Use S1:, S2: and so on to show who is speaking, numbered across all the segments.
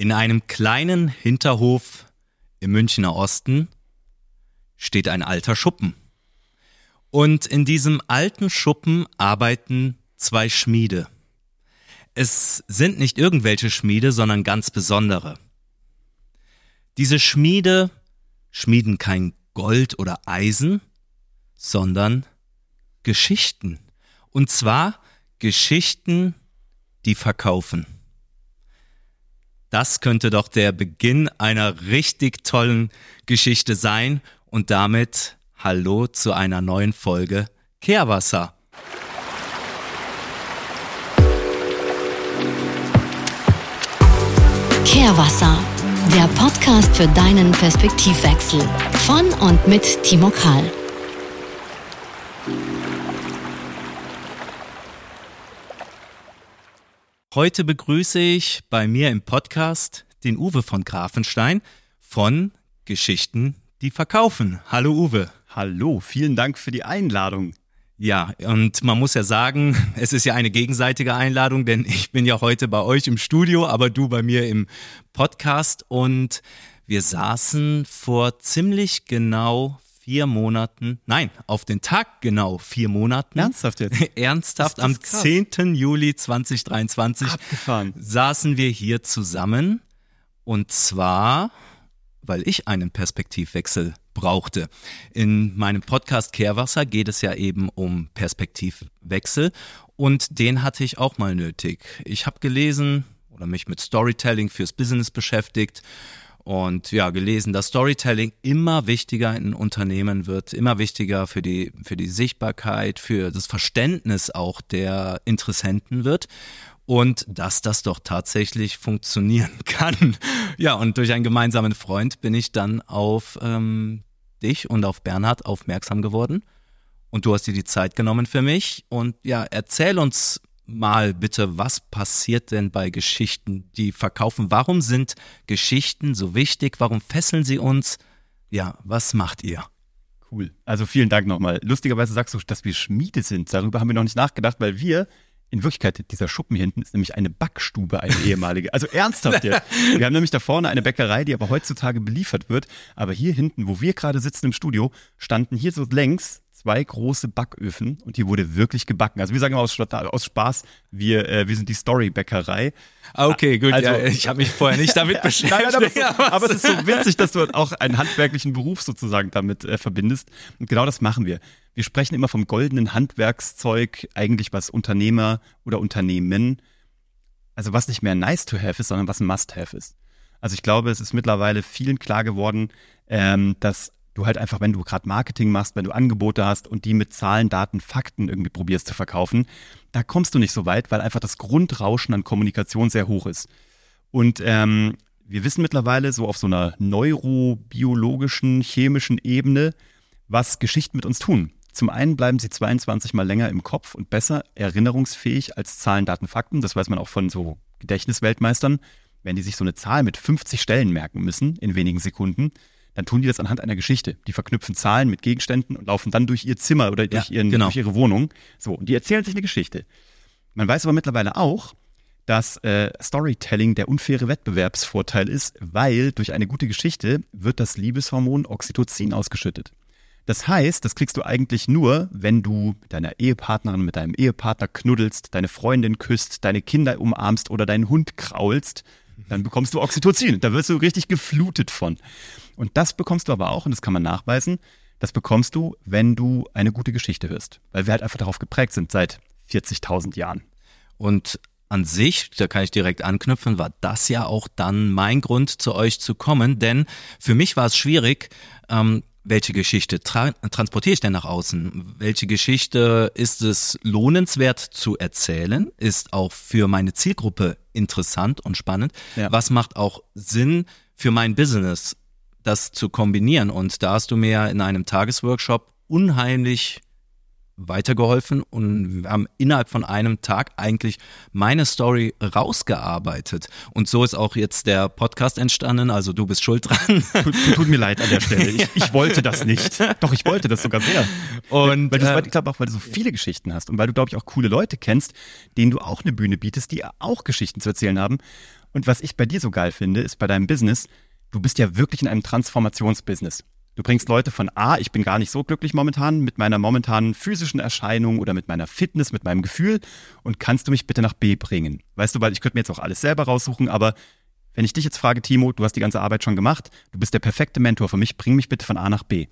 S1: In einem kleinen Hinterhof im Münchner Osten steht ein alter Schuppen. Und in diesem alten Schuppen arbeiten zwei Schmiede. Es sind nicht irgendwelche Schmiede, sondern ganz besondere. Diese Schmiede schmieden kein Gold oder Eisen, sondern Geschichten. Und zwar Geschichten, die verkaufen. Das könnte doch der Beginn einer richtig tollen Geschichte sein und damit Hallo zu einer neuen Folge Kehrwasser.
S2: Kehrwasser, der Podcast für deinen Perspektivwechsel von und mit Timo Kahl.
S1: Heute begrüße ich bei mir im Podcast den Uwe von Grafenstein von Geschichten, die verkaufen. Hallo Uwe.
S3: Hallo, vielen Dank für die Einladung.
S1: Ja, und man muss ja sagen, es ist ja eine gegenseitige Einladung, denn ich bin ja heute bei euch im Studio, aber du bei mir im Podcast und wir saßen vor ziemlich genau vier Monaten, nein, auf den Tag genau vier Monaten.
S3: Ernsthaft jetzt?
S1: Ernsthaft, am krass. 10. Juli 2023
S3: Abgefahren.
S1: saßen wir hier zusammen und zwar, weil ich einen Perspektivwechsel brauchte. In meinem Podcast Kehrwasser geht es ja eben um Perspektivwechsel und den hatte ich auch mal nötig. Ich habe gelesen oder mich mit Storytelling fürs Business beschäftigt und ja, gelesen, dass Storytelling immer wichtiger in Unternehmen wird, immer wichtiger für die, für die Sichtbarkeit, für das Verständnis auch der Interessenten wird und dass das doch tatsächlich funktionieren kann. Ja, und durch einen gemeinsamen Freund bin ich dann auf ähm, dich und auf Bernhard aufmerksam geworden. Und du hast dir die Zeit genommen für mich. Und ja, erzähl uns mal bitte, was passiert denn bei Geschichten, die verkaufen? Warum sind Geschichten so wichtig? Warum fesseln sie uns? Ja, was macht ihr?
S3: Cool. Also vielen Dank nochmal. Lustigerweise sagst du, dass wir Schmiede sind. Darüber haben wir noch nicht nachgedacht, weil wir in Wirklichkeit, dieser Schuppen hier hinten ist nämlich eine Backstube, eine ehemalige. Also ernsthaft jetzt. Wir haben nämlich da vorne eine Bäckerei, die aber heutzutage beliefert wird. Aber hier hinten, wo wir gerade sitzen im Studio, standen hier so längs zwei große Backöfen und hier wurde wirklich gebacken. Also wir sagen aus, aus Spaß, wir, äh, wir sind die Story-Bäckerei.
S1: Ah, okay, gut. Also, ja, ich habe mich vorher nicht damit beschäftigt. Nein,
S3: aber, so, aber, es ist so witzig, dass du auch einen handwerklichen Beruf sozusagen damit äh, verbindest. Und genau das machen wir. Wir sprechen immer vom goldenen Handwerkszeug, eigentlich was Unternehmer oder Unternehmen, also was nicht mehr nice to have ist, sondern was ein must have ist. Also ich glaube, es ist mittlerweile vielen klar geworden, ähm, dass du halt einfach, wenn du gerade Marketing machst, wenn du Angebote hast und die mit Zahlen, Daten, Fakten irgendwie probierst zu verkaufen, da kommst du nicht so weit, weil einfach das Grundrauschen an Kommunikation sehr hoch ist. Und ähm, wir wissen mittlerweile so auf so einer neurobiologischen, chemischen Ebene, was Geschichten mit uns tun. Zum einen bleiben sie 22 mal länger im Kopf und besser erinnerungsfähig als Zahlen, Daten, Fakten. Das weiß man auch von so Gedächtnisweltmeistern. Wenn die sich so eine Zahl mit 50 Stellen merken müssen in wenigen Sekunden, dann tun die das anhand einer Geschichte. Die verknüpfen Zahlen mit Gegenständen und laufen dann durch ihr Zimmer oder durch, ja, ihren, genau. durch ihre Wohnung. So, und die erzählen sich eine Geschichte. Man weiß aber mittlerweile auch, dass äh, Storytelling der unfaire Wettbewerbsvorteil ist, weil durch eine gute Geschichte wird das Liebeshormon Oxytocin ausgeschüttet. Das heißt, das kriegst du eigentlich nur, wenn du mit deiner Ehepartnerin, mit deinem Ehepartner knuddelst, deine Freundin küsst, deine Kinder umarmst oder deinen Hund kraulst. Dann bekommst du Oxytocin. Da wirst du richtig geflutet von. Und das bekommst du aber auch, und das kann man nachweisen, das bekommst du, wenn du eine gute Geschichte hörst. Weil wir halt einfach darauf geprägt sind seit 40.000 Jahren.
S1: Und an sich, da kann ich direkt anknüpfen, war das ja auch dann mein Grund, zu euch zu kommen. Denn für mich war es schwierig, ähm, welche Geschichte tra transportiere ich denn nach außen? Welche Geschichte ist es lohnenswert zu erzählen? Ist auch für meine Zielgruppe interessant und spannend? Ja. Was macht auch Sinn für mein Business, das zu kombinieren? Und da hast du mir in einem Tagesworkshop unheimlich weitergeholfen und wir haben innerhalb von einem Tag eigentlich meine Story rausgearbeitet. Und so ist auch jetzt der Podcast entstanden. Also du bist schuld dran.
S3: Tut, tut mir leid an der Stelle. Ich, ich, wollte das nicht. Doch, ich wollte das sogar sehr. Und weil, weil äh, ich glaube auch, weil du so viele Geschichten hast und weil du, glaube ich, auch coole Leute kennst, denen du auch eine Bühne bietest, die auch Geschichten zu erzählen haben. Und was ich bei dir so geil finde, ist bei deinem Business, du bist ja wirklich in einem Transformationsbusiness. Du bringst Leute von A, ich bin gar nicht so glücklich momentan mit meiner momentanen physischen Erscheinung oder mit meiner Fitness, mit meinem Gefühl und kannst du mich bitte nach B bringen? Weißt du, weil ich könnte mir jetzt auch alles selber raussuchen, aber wenn ich dich jetzt frage, Timo, du hast die ganze Arbeit schon gemacht, du bist der perfekte Mentor für mich, bring mich bitte von A nach B.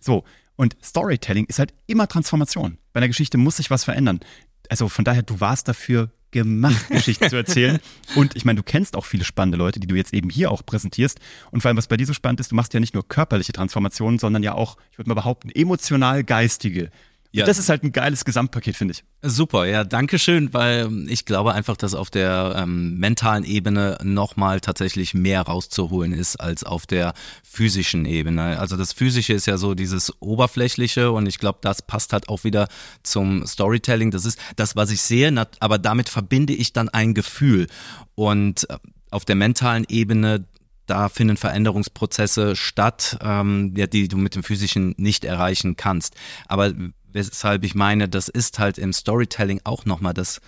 S3: So, und Storytelling ist halt immer Transformation. Bei einer Geschichte muss sich was verändern. Also von daher, du warst dafür gemacht, Geschichten zu erzählen. Und ich meine, du kennst auch viele spannende Leute, die du jetzt eben hier auch präsentierst. Und vor allem, was bei dir so spannend ist, du machst ja nicht nur körperliche Transformationen, sondern ja auch, ich würde mal behaupten, emotional geistige. Ja. Das ist halt ein geiles Gesamtpaket, finde ich.
S1: Super, ja, danke schön, weil ich glaube einfach, dass auf der ähm, mentalen Ebene nochmal tatsächlich mehr rauszuholen ist als auf der physischen Ebene. Also das Physische ist ja so dieses Oberflächliche und ich glaube, das passt halt auch wieder zum Storytelling. Das ist das, was ich sehe, aber damit verbinde ich dann ein Gefühl. Und äh, auf der mentalen Ebene da finden Veränderungsprozesse statt, ähm, ja, die du mit dem Physischen nicht erreichen kannst. Aber weshalb ich meine, das ist halt im Storytelling auch nochmal das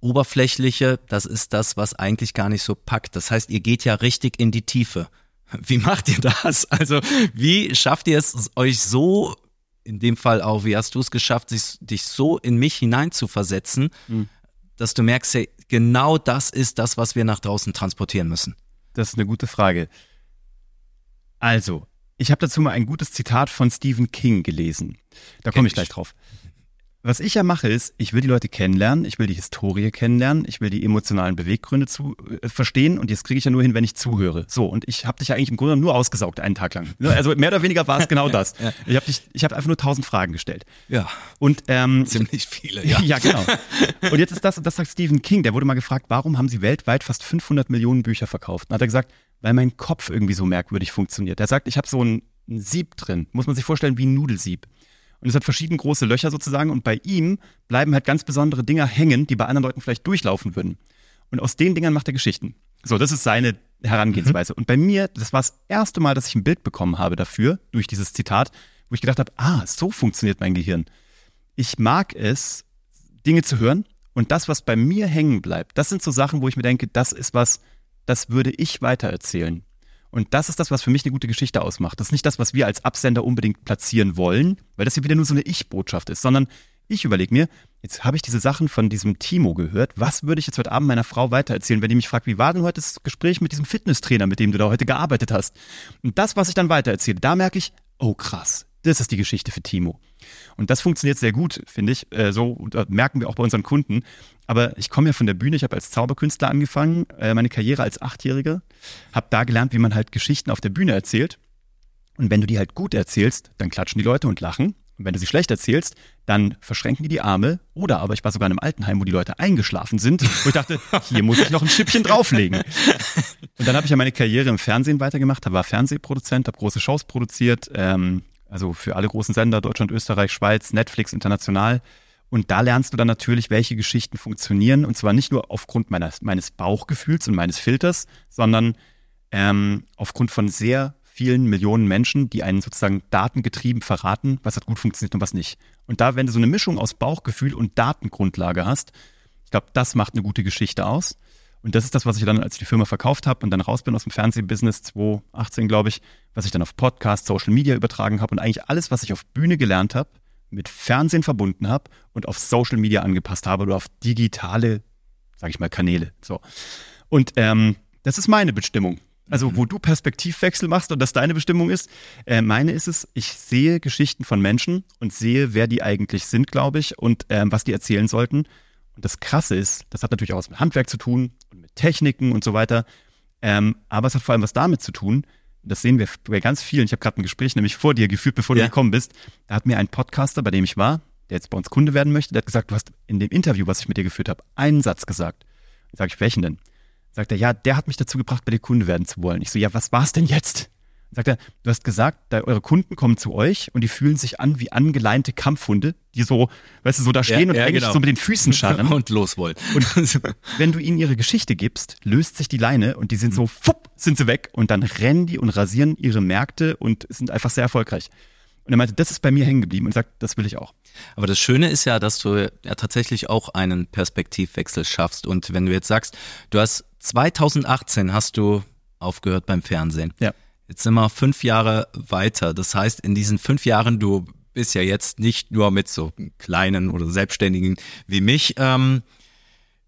S1: Oberflächliche, das ist das, was eigentlich gar nicht so packt. Das heißt, ihr geht ja richtig in die Tiefe. Wie macht ihr das? Also, wie schafft ihr es, euch so, in dem Fall auch, wie hast du es geschafft, dich, dich so in mich hineinzuversetzen, mhm. dass du merkst, hey, genau das ist das, was wir nach draußen transportieren müssen?
S3: Das ist eine gute Frage. Also, ich habe dazu mal ein gutes Zitat von Stephen King gelesen. Da komme ich gleich drauf. Was ich ja mache, ist, ich will die Leute kennenlernen, ich will die Historie kennenlernen, ich will die emotionalen Beweggründe zu äh, verstehen und jetzt kriege ich ja nur hin, wenn ich zuhöre. So, und ich habe dich ja eigentlich im Grunde nur ausgesaugt einen Tag lang. Ne, also mehr oder weniger war es genau das. Ich habe dich, ich habe einfach nur tausend Fragen gestellt.
S1: Ja.
S3: Und ähm,
S1: ziemlich viele. Ja.
S3: ja, genau. Und jetzt ist das, das sagt Stephen King. Der wurde mal gefragt, warum haben Sie weltweit fast 500 Millionen Bücher verkauft? Und hat er gesagt, weil mein Kopf irgendwie so merkwürdig funktioniert. Er sagt, ich habe so ein, ein Sieb drin, muss man sich vorstellen wie ein Nudelsieb. Und es hat verschiedene große Löcher sozusagen und bei ihm bleiben halt ganz besondere Dinger hängen, die bei anderen Leuten vielleicht durchlaufen würden. Und aus den Dingern macht er Geschichten. So, das ist seine Herangehensweise. Mhm. Und bei mir, das war das erste Mal, dass ich ein Bild bekommen habe dafür, durch dieses Zitat, wo ich gedacht habe, ah, so funktioniert mein Gehirn. Ich mag es, Dinge zu hören und das, was bei mir hängen bleibt, das sind so Sachen, wo ich mir denke, das ist was, das würde ich weitererzählen. Und das ist das, was für mich eine gute Geschichte ausmacht. Das ist nicht das, was wir als Absender unbedingt platzieren wollen, weil das hier wieder nur so eine Ich-Botschaft ist, sondern ich überlege mir, jetzt habe ich diese Sachen von diesem Timo gehört. Was würde ich jetzt heute Abend meiner Frau weitererzählen, wenn die mich fragt, wie war denn heute das Gespräch mit diesem Fitnesstrainer, mit dem du da heute gearbeitet hast? Und das, was ich dann weitererzähle, da merke ich, oh krass, das ist die Geschichte für Timo. Und das funktioniert sehr gut, finde ich. Äh, so merken wir auch bei unseren Kunden. Aber ich komme ja von der Bühne, ich habe als Zauberkünstler angefangen, äh, meine Karriere als Achtjähriger, habe da gelernt, wie man halt Geschichten auf der Bühne erzählt. Und wenn du die halt gut erzählst, dann klatschen die Leute und lachen. Und wenn du sie schlecht erzählst, dann verschränken die die Arme. Oder aber ich war sogar in einem Altenheim, wo die Leute eingeschlafen sind. Wo ich dachte, hier muss ich noch ein Schippchen drauflegen. Und dann habe ich ja meine Karriere im Fernsehen weitergemacht, war Fernsehproduzent, habe große Shows produziert, ähm, also für alle großen Sender, Deutschland, Österreich, Schweiz, Netflix, international. Und da lernst du dann natürlich, welche Geschichten funktionieren. Und zwar nicht nur aufgrund meines, meines Bauchgefühls und meines Filters, sondern ähm, aufgrund von sehr vielen Millionen Menschen, die einen sozusagen datengetrieben verraten, was hat gut funktioniert und was nicht. Und da, wenn du so eine Mischung aus Bauchgefühl und Datengrundlage hast, ich glaube, das macht eine gute Geschichte aus. Und das ist das, was ich dann, als ich die Firma verkauft habe und dann raus bin aus dem Fernsehbusiness 2018, glaube ich, was ich dann auf Podcast, Social Media übertragen habe und eigentlich alles, was ich auf Bühne gelernt habe, mit Fernsehen verbunden habe und auf Social Media angepasst habe oder auf digitale, sage ich mal, Kanäle. So. Und ähm, das ist meine Bestimmung. Also, mhm. wo du Perspektivwechsel machst und das deine Bestimmung ist, äh, meine ist es, ich sehe Geschichten von Menschen und sehe, wer die eigentlich sind, glaube ich, und ähm, was die erzählen sollten. Und das Krasse ist, das hat natürlich auch was mit Handwerk zu tun und mit Techniken und so weiter. Ähm, aber es hat vor allem was damit zu tun, das sehen wir bei ganz vielen. Ich habe gerade ein Gespräch nämlich vor dir geführt, bevor ja. du gekommen bist. Da hat mir ein Podcaster, bei dem ich war, der jetzt bei uns Kunde werden möchte, der hat gesagt, du hast in dem Interview, was ich mit dir geführt habe, einen Satz gesagt. Sag ich, welchen denn? Sagt er, ja, der hat mich dazu gebracht, bei dir Kunde werden zu wollen. Ich so, ja, was war's denn jetzt? Sagt er, du hast gesagt, eure Kunden kommen zu euch und die fühlen sich an wie angeleinte Kampfhunde, die so, weißt du, so da stehen ja, und ja, eigentlich genau. so mit den Füßen scharren.
S1: und los wollen.
S3: Und wenn du ihnen ihre Geschichte gibst, löst sich die Leine und die sind so, fupp, sind sie weg und dann rennen die und rasieren ihre Märkte und sind einfach sehr erfolgreich. Und er meinte, das ist bei mir hängen geblieben und sagt, das will ich auch.
S1: Aber das Schöne ist ja, dass du ja tatsächlich auch einen Perspektivwechsel schaffst. Und wenn du jetzt sagst, du hast 2018 hast du aufgehört beim Fernsehen.
S3: Ja.
S1: Jetzt sind wir fünf Jahre weiter. Das heißt, in diesen fünf Jahren, du bist ja jetzt nicht nur mit so kleinen oder Selbstständigen wie mich ähm,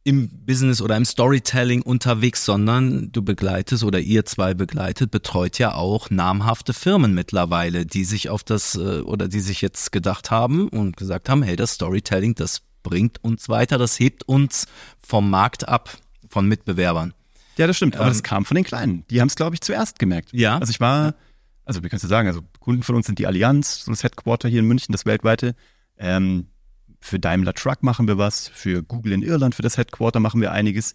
S1: im Business oder im Storytelling unterwegs, sondern du begleitest oder ihr zwei begleitet, betreut ja auch namhafte Firmen mittlerweile, die sich auf das äh, oder die sich jetzt gedacht haben und gesagt haben, hey, das Storytelling, das bringt uns weiter, das hebt uns vom Markt ab, von Mitbewerbern.
S3: Ja, das stimmt. Aber
S1: Ähm,
S3: das kam von den Kleinen. Die haben es, glaube ich, zuerst gemerkt.
S1: Ja.
S3: Also ich war, also wie kannst du sagen, also Kunden von uns sind die Allianz, so das Headquarter hier in München, das weltweite. Ähm, für Daimler Truck machen wir was, für Google in Irland, für das Headquarter machen wir einiges.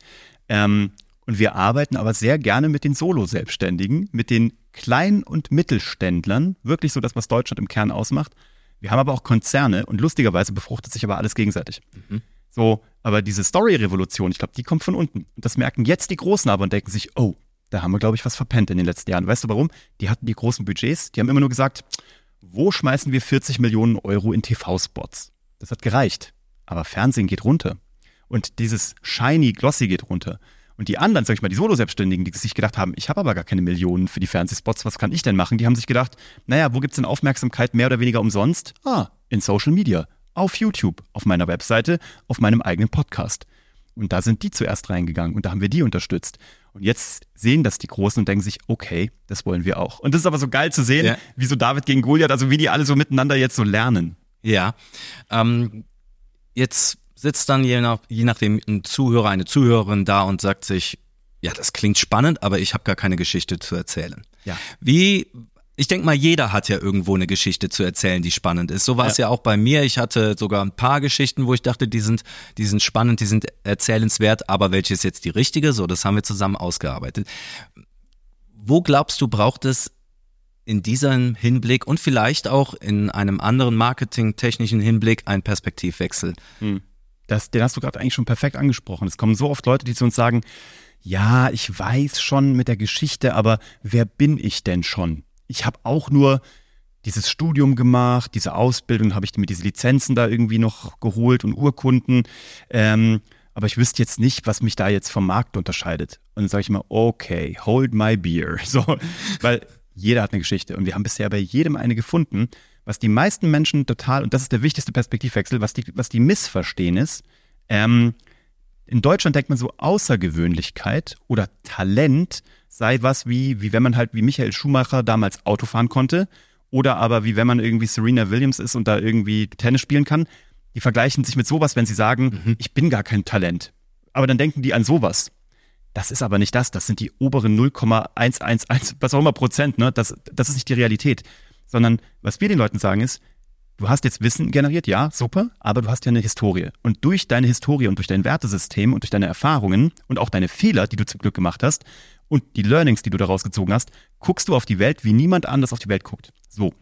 S3: Ähm, und wir arbeiten aber sehr gerne mit den Solo-Selbstständigen, mit den Klein- und Mittelständlern, wirklich so das, was Deutschland im Kern ausmacht. Wir haben aber auch Konzerne und lustigerweise befruchtet sich aber alles gegenseitig. So, aber diese Story-Revolution, ich glaube, die kommt von unten. Und das merken jetzt die Großen aber und denken sich, oh, da haben wir, glaube ich, was verpennt in den letzten Jahren. Weißt du warum? Die hatten die großen Budgets, die haben immer nur gesagt, wo schmeißen wir 40 Millionen Euro in TV-Spots? Das hat gereicht. Aber Fernsehen geht runter. Und dieses shiny, glossy geht runter. Und die anderen, sag ich mal, die Solo-Selbstständigen, die sich gedacht haben, ich habe aber gar keine Millionen für die Fernsehspots, was kann ich denn machen? Die haben sich gedacht, naja, wo gibt's denn Aufmerksamkeit mehr oder weniger umsonst? Ah, in Social Media, auf YouTube, auf meiner Webseite, auf meinem eigenen Podcast. Und da sind die zuerst reingegangen und da haben wir die unterstützt. Und jetzt sehen das die Großen und denken sich, okay, das wollen wir auch. Und das ist aber so geil zu sehen,
S1: Ja.
S3: wie so David gegen Goliath, also wie die alle so miteinander jetzt so lernen.
S1: Ja. Ähm, jetzt sitzt dann je, nach, je nachdem ein Zuhörer, eine Zuhörerin da und sagt sich, ja, das klingt spannend, aber ich habe gar keine Geschichte zu erzählen.
S3: Ja.
S1: Wie, ich denke mal, jeder hat ja irgendwo eine Geschichte zu erzählen, die spannend ist. So war es ja. auch bei mir. Ich hatte sogar ein paar Geschichten, wo ich dachte, die sind, die sind spannend, die sind erzählenswert, aber welche ist jetzt die richtige? So, das haben wir zusammen ausgearbeitet. Wo glaubst du, braucht es in diesem Hinblick und vielleicht auch in einem anderen marketingtechnischen Hinblick einen Perspektivwechsel?
S3: Das, den hast du gerade eigentlich schon perfekt angesprochen. Es kommen so oft Leute, die zu uns sagen, ja, ich weiß schon mit der Geschichte, aber wer bin ich denn schon? Ich habe auch nur dieses Studium gemacht, diese Ausbildung, habe ich mir diese Lizenzen da irgendwie noch geholt und Urkunden. Ähm, aber ich wüsste jetzt nicht, was mich da jetzt vom Markt unterscheidet. Und dann sage ich mal, okay, hold my beer. So, weil jeder hat eine Geschichte und wir haben bisher bei jedem eine gefunden. Was die meisten Menschen total, und das ist der wichtigste Perspektivwechsel, was die, was die missverstehen ist, ähm, in Deutschland denkt man so Außergewöhnlichkeit oder Talent sei was wie, wie wenn man halt wie Michael Schumacher damals Auto fahren konnte oder aber wie wenn man irgendwie Serena Williams ist und da irgendwie Tennis spielen kann. Die vergleichen sich mit sowas, wenn sie sagen, ich bin gar kein Talent. Aber dann denken die an sowas. Das ist aber nicht das. Das sind die oberen 0,111, was auch immer Prozent. Ne? Das, das ist nicht die Realität. Sondern was wir den Leuten sagen ist, du hast jetzt Wissen generiert, ja, super, aber du hast ja eine Historie. Und durch deine Historie und durch dein Wertesystem und durch deine Erfahrungen und auch deine Fehler, die du zum Glück gemacht hast und die Learnings, die du daraus gezogen hast, guckst du auf die Welt, wie niemand anders auf die Welt guckt. So.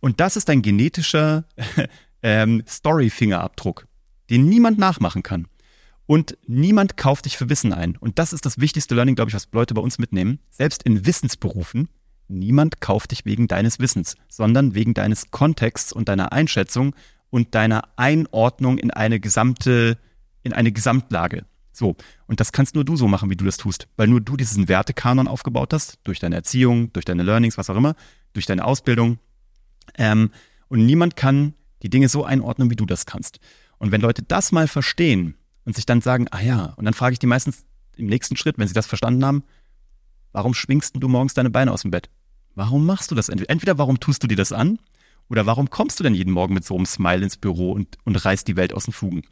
S3: Und das ist dein genetischer ähm, Story-Fingerabdruck, den niemand nachmachen kann. Und niemand kauft dich für Wissen ein. Und das ist das wichtigste Learning, glaube ich, was Leute bei uns mitnehmen. Selbst in Wissensberufen, niemand kauft dich wegen deines Wissens, sondern wegen deines Kontexts und deiner Einschätzung und deiner Einordnung in eine gesamte, in eine Gesamtlage. So. Und das kannst nur du so machen, wie du das tust. Weil nur du diesen Wertekanon aufgebaut hast, durch deine Erziehung, durch deine Learnings, was auch immer, durch deine Ausbildung. Ähm, und niemand kann die Dinge so einordnen, wie du das kannst. Und wenn Leute das mal verstehen und sich dann sagen, ah ja, und dann frage ich die meistens im nächsten Schritt, wenn sie das verstanden haben, warum schwingst du morgens deine Beine aus dem Bett? Warum machst du das? Entweder warum tust du dir das an oder warum kommst du denn jeden Morgen mit so einem Smile ins Büro und, und reißt die Welt aus den Fugen?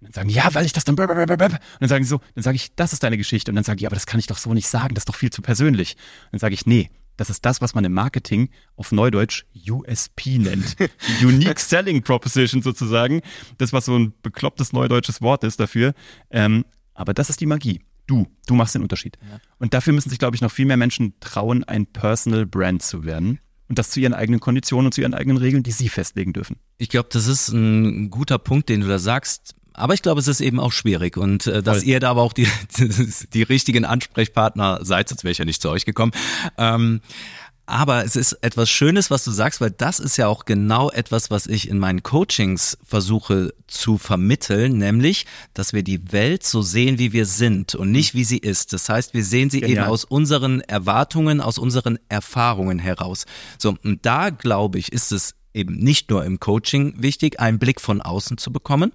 S3: Und dann sagen, ja, weil ich das dann und dann sagen sie so, dann sage ich, das ist deine Geschichte und dann sage ich, ja, aber das kann ich doch so nicht sagen, das ist doch viel zu persönlich. Und dann sage ich, nee, das ist das, was man im Marketing auf Neudeutsch USP nennt. Unique Selling Proposition sozusagen. Das, was so ein beklopptes neudeutsches Wort ist dafür. Ähm, aber das ist die Magie. Du, du machst den Unterschied. Ja. Und dafür müssen sich, glaube ich, noch viel mehr Menschen trauen, ein Personal Brand zu werden. Und das zu ihren eigenen Konditionen und zu ihren eigenen Regeln, die sie festlegen dürfen.
S1: Ich glaube, das ist ein guter Punkt, den du da sagst. Aber ich glaube, es ist eben auch schwierig und äh, dass Voll. ihr da aber auch die, die richtigen Ansprechpartner seid, sonst wäre ich ja nicht zu euch gekommen. Ähm, Aber es ist etwas Schönes, was du sagst, weil das ist ja auch genau etwas, was ich in meinen Coachings versuche zu vermitteln, nämlich, dass wir die Welt so sehen, wie wir sind und nicht, wie sie ist. Das heißt, wir sehen sie Genial. eben aus unseren Erwartungen, aus unseren Erfahrungen heraus. So, und da glaube ich, ist es eben nicht nur im Coaching wichtig, einen Blick von außen zu bekommen,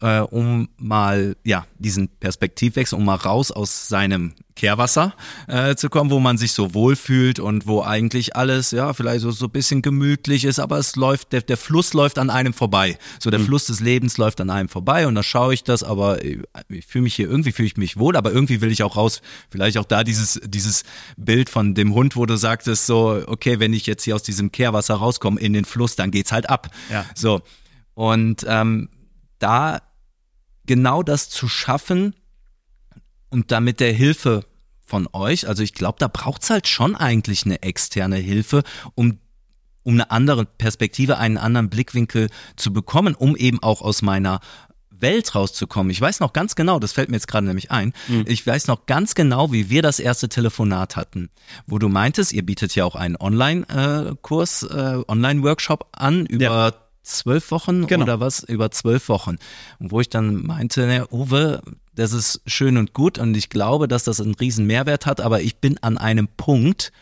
S1: äh, um mal ja diesen Perspektivwechsel, um mal raus aus seinem Kehrwasser äh, zu kommen, wo man sich so wohlfühlt und wo eigentlich alles ja vielleicht so so ein bisschen gemütlich ist, aber es läuft der, der Fluss läuft an einem vorbei. So der mhm. Fluss des Lebens läuft an einem vorbei und da schaue ich das, aber ich, ich fühle mich hier irgendwie fühle ich mich wohl, aber irgendwie will ich auch raus. Vielleicht auch da dieses dieses Bild von dem Hund, wo du sagtest so okay, wenn ich jetzt hier aus diesem Kehrwasser rauskomme in den Fluss, dann geht's halt ab. Ja. So und ähm, da genau das zu schaffen und damit der Hilfe von euch, also ich glaube, da braucht's halt schon eigentlich eine externe Hilfe, um um eine andere Perspektive, einen anderen Blickwinkel zu bekommen, um eben auch aus meiner Welt rauszukommen. Ich weiß noch ganz genau, das fällt mir jetzt gerade nämlich ein, mhm. ich weiß noch ganz genau, wie wir das erste Telefonat hatten, wo du meintest, ihr bietet ja auch einen Online-Kurs, äh, Online-Workshop an über ja zwölf Wochen genau. oder was? Über zwölf Wochen. Und wo ich dann meinte, ne, Uwe, das ist schön und gut und ich glaube, dass das einen riesen Mehrwert hat, aber ich bin an einem Punkt,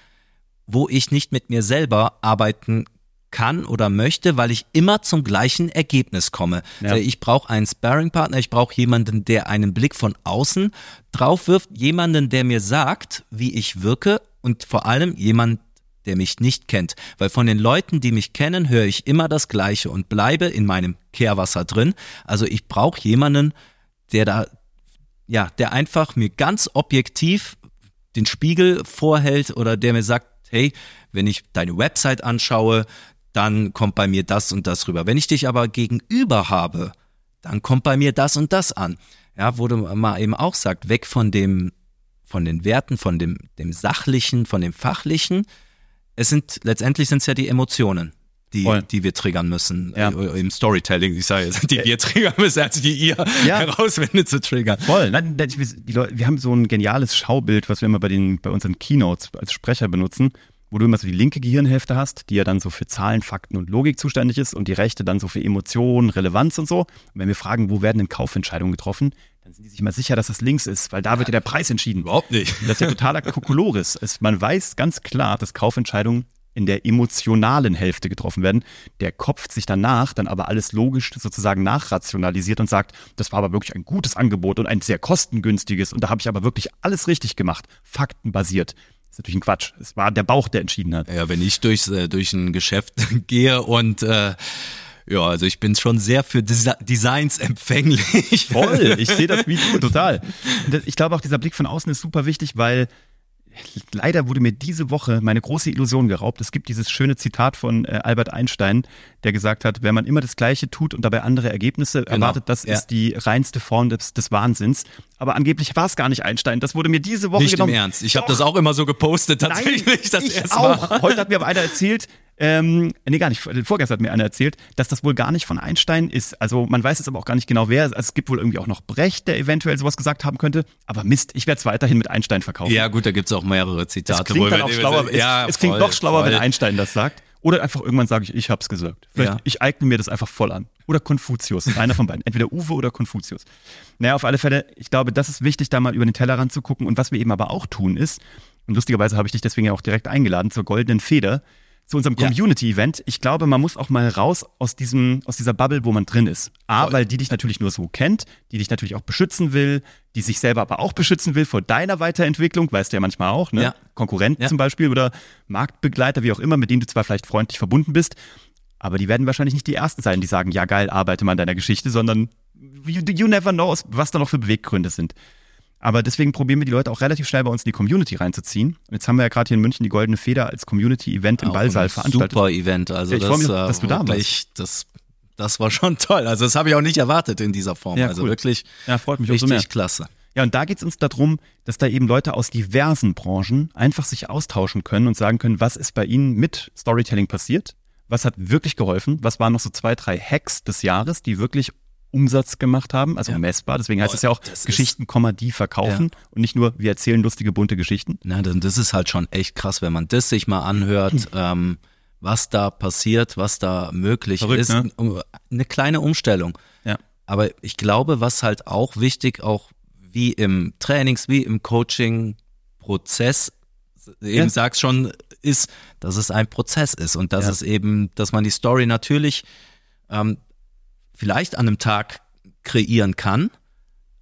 S1: wo ich nicht mit mir selber arbeiten kann oder möchte, weil ich immer zum gleichen Ergebnis komme. Ja. Ich brauche einen Sparringpartner, ich brauche jemanden, der einen Blick von außen drauf wirft, jemanden, der mir sagt, wie ich wirke und vor allem jemand, der mich nicht kennt. Weil von den Leuten, die mich kennen, höre ich immer das Gleiche und bleibe in meinem Kehrwasser drin. Also ich brauche jemanden, der da, ja, der einfach mir ganz objektiv den Spiegel vorhält oder der mir sagt, hey, wenn ich deine Website anschaue, dann kommt bei mir das und das rüber. Wenn ich dich aber gegenüber habe, dann kommt bei mir das und das an. Ja, du mal eben auch sagt, weg von dem, von den Werten, von dem, dem Sachlichen, von dem Fachlichen, es sind letztendlich sind es ja die Emotionen, die, die wir triggern müssen ja. Äh, im Storytelling. Ich sage jetzt, die wir triggern müssen, also die ihr ja. herausfindet zu triggern.
S3: Voll. Nein, die Leute, wir haben so ein geniales Schaubild, was wir immer bei den bei unseren Keynotes als Sprecher benutzen wo du immer so die linke Gehirnhälfte hast, die ja dann so für Zahlen, Fakten und Logik zuständig ist und die rechte dann so für Emotionen, Relevanz und so. Und wenn wir fragen, wo werden denn Kaufentscheidungen getroffen, dann sind die sich immer sicher, dass das links ist, weil da wird ja der Preis entschieden.
S1: Überhaupt nicht.
S3: Das ist ja totaler Kokolores. man weiß ganz klar, dass Kaufentscheidungen in der emotionalen Hälfte getroffen werden. Der Kopf sich danach dann aber alles logisch sozusagen nachrationalisiert und sagt, das war aber wirklich ein gutes Angebot und ein sehr kostengünstiges und da habe ich aber wirklich alles richtig gemacht, faktenbasiert. Das ist natürlich ein Quatsch. Es war der Bauch, der entschieden hat.
S1: Ja, wenn ich durch, äh, durch ein Geschäft gehe und äh, ja, also ich bin schon sehr für Designs empfänglich.
S3: Voll, ich sehe das wie du, total. Ich glaube auch, dieser Blick von außen ist super wichtig, weil leider wurde mir diese Woche meine große Illusion geraubt. Es gibt dieses schöne Zitat von äh, Albert Einstein, der gesagt hat, wenn man immer das Gleiche tut und dabei andere Ergebnisse genau. erwartet, das ja. ist die reinste Form des, des Wahnsinns. Aber angeblich war es gar nicht Einstein. Das wurde mir diese Woche
S1: nicht
S3: genommen.
S1: Nicht im Ernst. Ich habe das auch immer so gepostet tatsächlich.
S3: Nein, das ich auch. Mal. Heute hat mir aber einer erzählt, ähm, nee, gar nicht, vorgestern hat mir einer erzählt, dass das wohl gar nicht von Einstein ist. Also man weiß jetzt aber auch gar nicht genau wer. Also es gibt wohl irgendwie auch noch Brecht, der eventuell sowas gesagt haben könnte. Aber Mist, ich werde es weiterhin mit Einstein verkaufen.
S1: Ja gut, da gibt's auch mehrere Zitate.
S3: Es klingt dann auch schlauer, es, ja, es, klingt doch schlauer, voll. wenn Einstein das sagt. Oder einfach irgendwann sage ich, ich hab's gesagt. Vielleicht, ja. ich eigne mir das einfach voll an. Oder Konfuzius, einer von beiden. Entweder Uwe oder Konfuzius. Naja, auf alle Fälle, ich glaube, das ist wichtig, da mal über den Tellerrand zu gucken. Und was wir eben aber auch tun ist, und lustigerweise habe ich dich deswegen ja auch direkt eingeladen zur Goldenen Feder, zu unserem Community-Event. Ich glaube, man muss auch mal raus aus diesem, aus dieser Bubble, wo man drin ist. A, weil die dich natürlich nur so kennt, die dich natürlich auch beschützen will, die sich selber aber auch beschützen will vor deiner Weiterentwicklung, weißt du ja manchmal auch, ne? Ja. Konkurrenten ja. zum Beispiel oder Marktbegleiter, wie auch immer, mit denen du zwar vielleicht freundlich verbunden bist, aber die werden wahrscheinlich nicht die Ersten sein, die sagen, ja geil, arbeite mal an deiner Geschichte, sondern you, you never know, was da noch für Beweggründe sind. Aber deswegen probieren wir die Leute auch relativ schnell bei uns in die Community reinzuziehen. Und jetzt haben wir ja gerade hier in München die Goldene Feder als Community-Event im Ballsaal veranstaltet.
S1: Super Event, also ja, das, mich, dass du da warst. Das, das war schon toll. Also das habe ich auch nicht erwartet in dieser Form. Ja, also cool. wirklich
S3: ja, freut mich
S1: richtig
S3: mehr.
S1: klasse.
S3: Ja, und da geht es uns darum, dass da eben Leute aus diversen Branchen einfach sich austauschen können und sagen können, was ist bei ihnen mit Storytelling passiert? Was hat wirklich geholfen? Was waren noch so zwei, drei Hacks des Jahres, die wirklich Umsatz gemacht haben, also
S1: Ja.
S3: messbar. Deswegen heißt es ja auch Geschichten, Komma, die verkaufen und nicht nur wir erzählen lustige, bunte Geschichten.
S1: Na, dann- das ist halt schon echt krass, wenn man das sich mal anhört, ähm, was da passiert, was da möglich
S3: Verrückt,
S1: ist.
S3: ne?
S1: Eine kleine Umstellung.
S3: Ja.
S1: Aber ich glaube, was halt auch wichtig, auch wie im Trainings, wie im Coaching-Prozess, eben
S3: Ja.
S1: sag's schon, ist, dass es ein Prozess ist und dass
S3: Ja.
S1: es eben, dass man die Story natürlich ähm, vielleicht an einem Tag kreieren kann,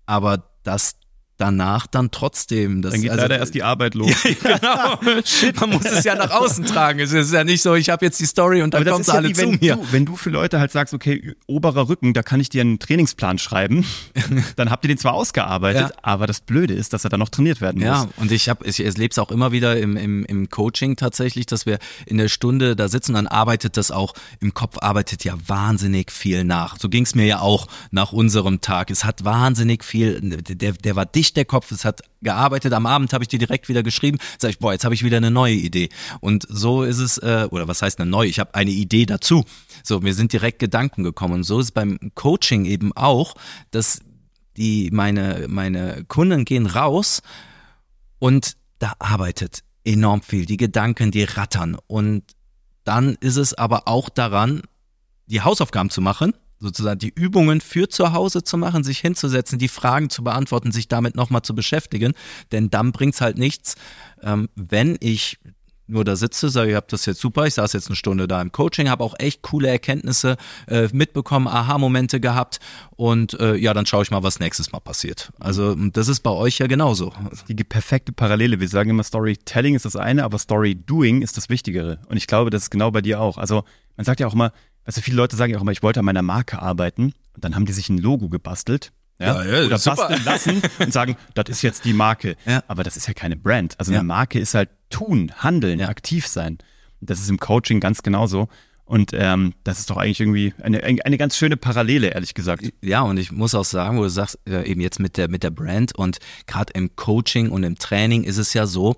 S1: aber dass danach dann trotzdem das
S3: Dann geht
S1: also-
S3: leider erst die Arbeit los.
S1: genau. Man muss es ja nach außen tragen. Es ist ja nicht so, ich habe jetzt die Story und dann sie
S3: ja
S1: alle
S3: wie
S1: zu
S3: wenn
S1: mir.
S3: du, wenn du für Leute halt sagst, okay, oberer Rücken, da kann ich dir einen Trainingsplan schreiben, dann habt ihr den zwar ausgearbeitet,
S1: Ja.
S3: aber das Blöde ist, dass er dann noch trainiert werden muss.
S1: Ja, und ich habe, ich erlebe es auch immer wieder im, im, im Coaching tatsächlich, dass wir in der Stunde da sitzen, dann arbeitet das auch, im Kopf arbeitet ja wahnsinnig viel nach. So ging es mir ja auch nach unserem Tag. Es hat wahnsinnig viel, der, der war dicht, der Kopf, es hat gearbeitet. Am Abend habe ich dir direkt wieder geschrieben, sag ich, boah, jetzt habe ich wieder eine neue Idee. Und so ist es, äh, oder was heißt eine neue? Ich habe eine Idee dazu. So, mir sind direkt Gedanken gekommen. Und so ist es beim Coaching eben auch, dass die meine meine Kunden gehen raus und da arbeitet enorm viel. Die Gedanken, die rattern. Und dann ist es aber auch daran, die Hausaufgaben zu machen, sozusagen die Übungen für zu Hause zu machen, sich hinzusetzen, die Fragen zu beantworten, sich damit nochmal zu beschäftigen. Denn dann bringt's halt nichts, ähm, wenn ich nur da sitze, sage, ich habe das jetzt super, ich saß jetzt eine Stunde da im Coaching, habe auch echt coole Erkenntnisse äh, mitbekommen, Aha-Momente gehabt und äh, ja, dann schaue ich mal, was nächstes Mal passiert. Also das ist bei euch ja genauso.
S3: Die perfekte Parallele. Wir sagen immer, Storytelling ist das eine, aber Storydoing ist das Wichtigere. Und ich glaube, das ist genau bei dir auch. Also man sagt ja auch immer, also viele Leute sagen ja auch immer, ich wollte an meiner Marke arbeiten und dann haben die sich ein Logo gebastelt. Ja,
S1: Ja, ja,
S3: oder
S1: super.
S3: basteln lassen und sagen, das ist jetzt die Marke.
S1: Ja.
S3: Aber das ist ja keine Brand. Also eine Marke ist halt tun, handeln, aktiv sein. Und das ist im Coaching ganz genauso. Und ähm, das ist doch eigentlich irgendwie eine, eine ganz schöne Parallele, ehrlich gesagt.
S1: Ja, und ich muss auch sagen, wo du sagst, äh, eben jetzt mit der, mit der Brand und gerade im Coaching und im Training ist es ja so,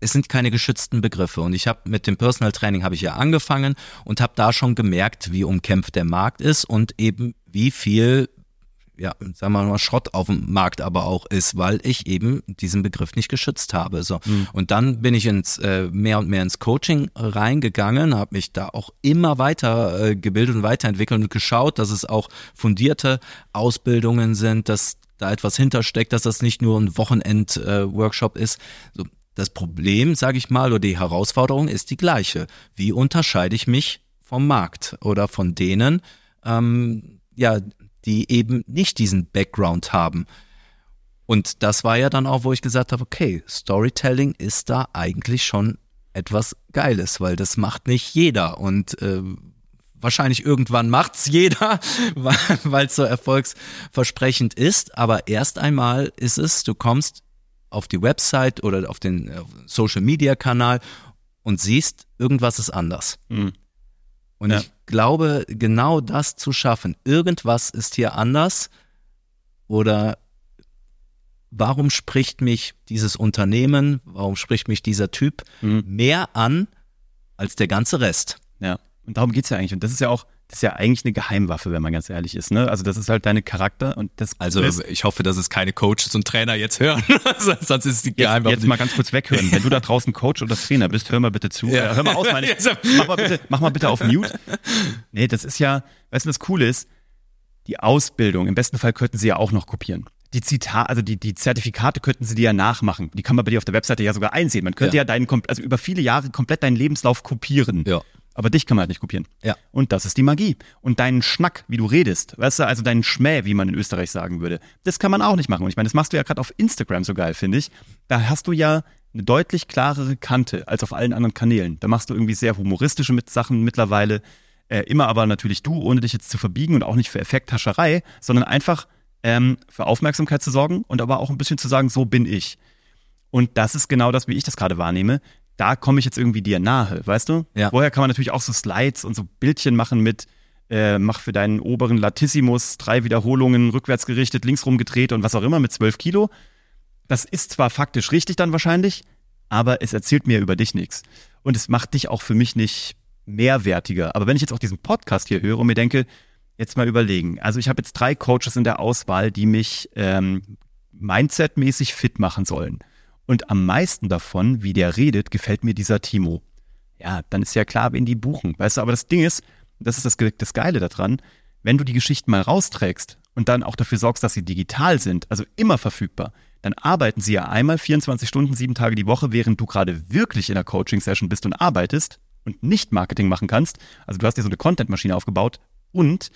S1: es sind keine geschützten Begriffe. Und ich habe mit dem Personal Training habe ich ja angefangen und habe da schon gemerkt, wie umkämpft der Markt ist und eben wie viel ja, sagen wir mal, Schrott auf dem Markt aber auch ist, weil ich eben diesen Begriff nicht geschützt habe. So. Und dann bin ich ins äh, mehr und mehr ins Coaching reingegangen, habe mich da auch immer weiter äh, gebildet und weiterentwickelt und geschaut, dass es auch fundierte Ausbildungen sind, dass da etwas hintersteckt, dass das nicht nur ein Wochenend-Workshop ist. So, das Problem, sage ich mal, oder die Herausforderung ist die gleiche. Wie unterscheide ich mich vom Markt oder von denen, ähm, ja, die eben nicht diesen Background haben. Und das war ja dann auch, wo ich gesagt habe, okay, Storytelling ist da eigentlich schon etwas Geiles, weil das macht nicht jeder und äh, wahrscheinlich irgendwann macht's jeder, weil es so erfolgsversprechend ist. Aber erst einmal ist es, du kommst auf die Website oder auf den äh, Social Media Kanal und siehst, irgendwas ist anders.
S3: Mhm.
S1: Und
S3: Ja.
S1: ich glaube, genau das zu schaffen, irgendwas ist hier anders oder warum spricht mich dieses Unternehmen, warum spricht mich dieser Typ
S3: Mhm.
S1: mehr an als der ganze Rest?
S3: Ja, und darum geht's ja eigentlich. Und das ist ja auch, das ist ja eigentlich eine Geheimwaffe, wenn man ganz ehrlich ist. Ne? Also das ist halt deine Charakter und das
S1: Also ich hoffe, dass es keine Coaches und Trainer jetzt hören, sonst ist die
S3: jetzt,
S1: Geheimwaffe.
S3: jetzt mal ganz kurz weghören. Wenn du da draußen Coach oder Trainer bist, hör mal bitte zu.
S1: Ja.
S3: Hör mal aus, meine ich. Mach mal, bitte, mach mal bitte auf Mute. Nee, das ist ja, weißt du, das Coole ist, die Ausbildung, im besten Fall könnten sie ja auch noch kopieren. Die Zitat, also die, die Zertifikate könnten sie dir ja nachmachen. Die kann man bei dir auf der Webseite ja sogar einsehen. Man könnte ja,
S1: Ja.
S3: deinen, also über viele Jahre komplett deinen Lebenslauf kopieren.
S1: Ja.
S3: Aber dich kann man halt nicht kopieren.
S1: Ja.
S3: Und das ist die Magie. Und deinen Schnack, wie du redest, weißt du, also deinen Schmäh, wie man in Österreich sagen würde, das kann man auch nicht machen. Und ich meine, das machst du ja gerade auf Instagram so geil, finde ich. Da hast du ja eine deutlich klarere Kante als auf allen anderen Kanälen. Da machst du irgendwie sehr humoristische mit Sachen mittlerweile. Äh, immer aber natürlich du, ohne dich jetzt zu verbiegen und auch nicht für Effekthascherei, sondern einfach ähm, für Aufmerksamkeit zu sorgen und aber auch ein bisschen zu sagen, so bin ich. Und das ist genau das, wie ich das gerade wahrnehme. Da komme ich jetzt irgendwie dir nahe, weißt du?
S1: Ja.
S3: Vorher kann man natürlich auch so Slides und so Bildchen machen mit, äh, mach für deinen oberen Latissimus drei Wiederholungen rückwärts gerichtet, links rumgedreht und was auch immer mit zwölf Kilo. Das ist zwar faktisch richtig dann wahrscheinlich, aber es erzählt mir über dich nichts. Und es macht dich auch für mich nicht mehrwertiger. Aber wenn ich jetzt auch diesen Podcast hier höre und mir denke, jetzt mal überlegen. Also ich habe jetzt drei Coaches in der Auswahl, die mich ähm, mindsetmäßig fit machen sollen. Und am meisten davon, wie der redet, gefällt mir dieser Timo. Ja, dann ist ja klar, wen die buchen. Weißt du, aber das Ding ist, das ist das, das Geile daran, wenn du die Geschichten mal rausträgst und dann auch dafür sorgst, dass sie digital sind, also immer verfügbar, dann arbeiten sie ja einmal 24 Stunden, sieben Tage die Woche, während du gerade wirklich in der Coaching-Session bist und arbeitest und nicht Marketing machen kannst. Also du hast dir so eine Content-Maschine aufgebaut und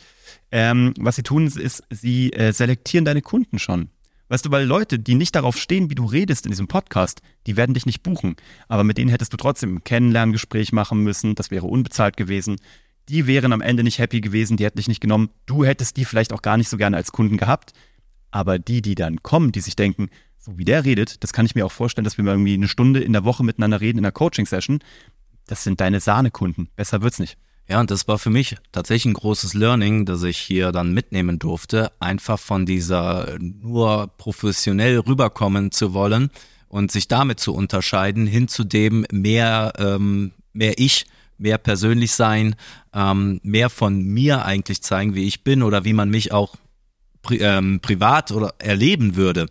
S3: ähm, was sie tun, ist, sie äh, selektieren deine Kunden schon. Weißt du, weil Leute, die nicht darauf stehen, wie du redest in diesem Podcast, die werden dich nicht buchen. Aber mit denen hättest du trotzdem ein Kennenlerngespräch machen müssen. Das wäre unbezahlt gewesen. Die wären am Ende nicht happy gewesen, die hätten dich nicht genommen. Du hättest die vielleicht auch gar nicht so gerne als Kunden gehabt. Aber die, die dann kommen, die sich denken, so wie der redet, das kann ich mir auch vorstellen, dass wir mal irgendwie eine Stunde in der Woche miteinander reden in einer Coaching-Session. Das sind deine Sahnekunden. Besser wird's nicht.
S1: Ja, und das war für mich tatsächlich ein großes Learning, das ich hier dann mitnehmen durfte, einfach von dieser nur professionell rüberkommen zu wollen und sich damit zu unterscheiden, hin zu dem mehr, ähm, mehr ich, mehr persönlich sein, ähm, mehr von mir eigentlich zeigen, wie ich bin oder wie man mich auch pri ähm, privat oder erleben würde.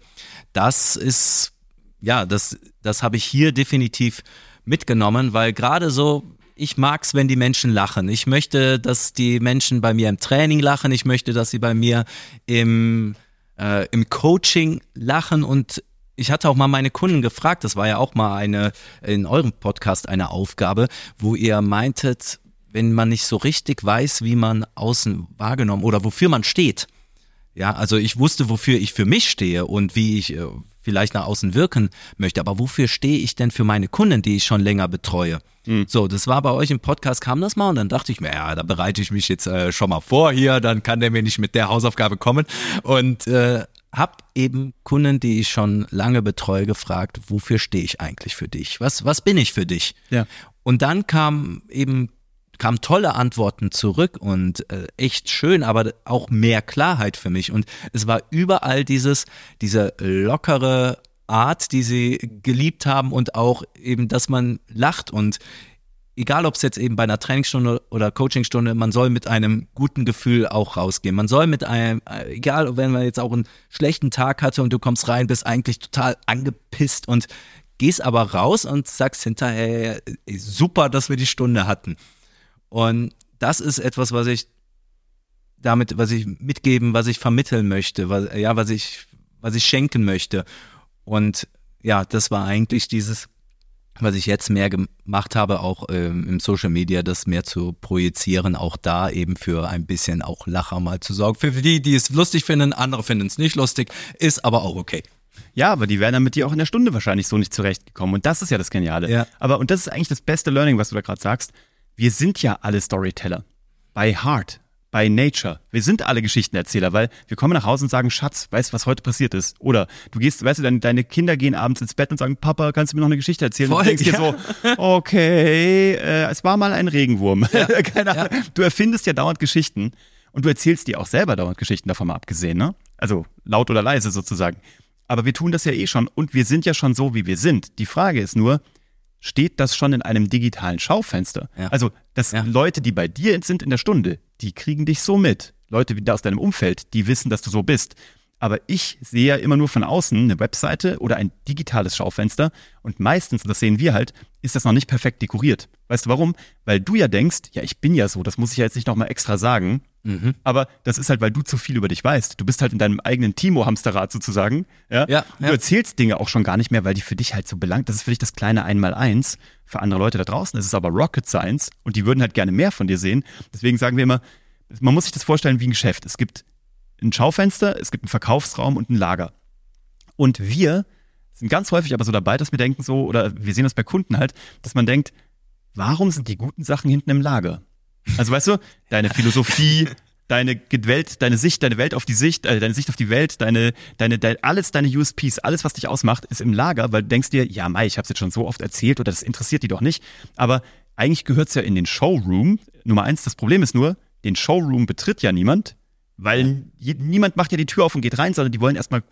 S1: Das ist, ja, das, das habe ich hier definitiv mitgenommen, weil gerade so ich mag's, wenn die Menschen lachen. Ich möchte, dass die Menschen bei mir im Training lachen. Ich möchte, dass sie bei mir im, äh, im Coaching lachen und ich hatte auch mal meine Kunden gefragt, das war ja auch mal eine in eurem Podcast eine Aufgabe, wo ihr meintet, wenn man nicht so richtig weiß, wie man außen wahrgenommen oder wofür man steht. Ja, also ich wusste, wofür ich für mich stehe und wie ich äh, vielleicht nach außen wirken möchte, aber wofür stehe ich denn für meine Kunden, die ich schon länger betreue? Mhm. So, das war bei euch im Podcast, kam das mal und dann dachte ich mir, ja, da bereite ich mich jetzt äh, schon mal vor hier, dann kann der mir nicht mit der Hausaufgabe kommen und äh, hab eben Kunden, die ich schon lange betreue, gefragt, wofür stehe ich eigentlich für dich? Was, was bin ich für dich?
S3: Ja.
S1: Und dann kam eben kamen tolle Antworten zurück und äh, echt schön, aber auch mehr Klarheit für mich. Und es war überall dieses, diese lockere Art, die sie geliebt haben und auch eben, dass man lacht und egal ob es jetzt eben bei einer Trainingsstunde oder Coachingstunde, man soll mit einem guten Gefühl auch rausgehen. Man soll mit einem, äh, egal wenn man jetzt auch einen schlechten Tag hatte und du kommst rein, bist eigentlich total angepisst und gehst aber raus und sagst hinterher, super, dass wir die Stunde hatten. Und das ist etwas, was ich damit, was ich mitgeben, was ich vermitteln möchte, was, ja, was ich, was ich schenken möchte. Und ja, das war eigentlich dieses, was ich jetzt mehr gemacht habe, auch ähm, im Social Media, das mehr zu projizieren, auch da eben für ein bisschen auch Lacher mal zu sorgen. Für die, die es lustig finden, andere finden es nicht lustig, ist aber auch okay.
S3: Ja, aber die wären dann mit dir auch in der Stunde wahrscheinlich so nicht zurechtgekommen. Und das ist ja das Geniale.
S1: Ja.
S3: Aber, und das ist eigentlich das beste Learning, was du da gerade sagst wir sind ja alle Storyteller. By heart, by nature. Wir sind alle Geschichtenerzähler, weil wir kommen nach Hause und sagen, Schatz, weißt du, was heute passiert ist? Oder du gehst, weißt du, deine, deine Kinder gehen abends ins Bett und sagen, Papa, kannst du mir noch eine Geschichte erzählen?
S1: Voll,
S3: und du denkst
S1: ja.
S3: dir so, okay, äh, es war mal ein Regenwurm.
S1: Ja,
S3: Keine Ahnung. Du erfindest ja dauernd Geschichten und du erzählst dir auch selber dauernd Geschichten davon mal abgesehen, ne? Also laut oder leise sozusagen. Aber wir tun das ja eh schon und wir sind ja schon so, wie wir sind. Die Frage ist nur, steht das schon in einem digitalen Schaufenster.
S1: Ja.
S3: Also, dass
S1: Ja.
S3: Leute, die bei dir sind in der Stunde, die kriegen dich so mit. Leute wie aus deinem Umfeld, die wissen, dass du so bist. Aber ich sehe ja immer nur von außen eine Webseite oder ein digitales Schaufenster und meistens, und das sehen wir halt, ist das noch nicht perfekt dekoriert. Weißt du warum? Weil du ja denkst, ja, ich bin ja so, das muss ich ja jetzt nicht nochmal extra sagen.
S1: Mhm.
S3: Aber das ist halt, weil du zu viel über dich weißt. Du bist halt in deinem eigenen Timo-Hamsterrad sozusagen. Ja?
S1: Ja,
S3: Du
S1: ja.
S3: erzählst Dinge auch schon gar nicht mehr, weil die für dich halt so belangt. Das ist für dich das kleine Einmaleins. Für andere Leute da draußen ist es aber Rocket Science und die würden halt gerne mehr von dir sehen. Deswegen sagen wir immer, man muss sich das vorstellen wie ein Geschäft. Es gibt ein Schaufenster, es gibt einen Verkaufsraum und ein Lager. Und wir sind ganz häufig aber so dabei, dass wir denken so, oder wir sehen das bei Kunden halt, dass man denkt, warum sind die guten Sachen hinten im Lager? Also weißt du, deine Philosophie, deine Welt, deine Sicht, deine Welt auf die Sicht, äh, deine Sicht auf die Welt, deine, deine, dein, alles deine USPs, alles, was dich ausmacht, ist im Lager, weil du denkst dir, ja, Mai, ich habe jetzt schon so oft erzählt oder das interessiert die doch nicht. Aber eigentlich gehört's ja in den Showroom. Nummer eins, das Problem ist nur, den Showroom betritt ja niemand, weil je, niemand macht ja die Tür auf und geht rein, sondern die wollen erstmal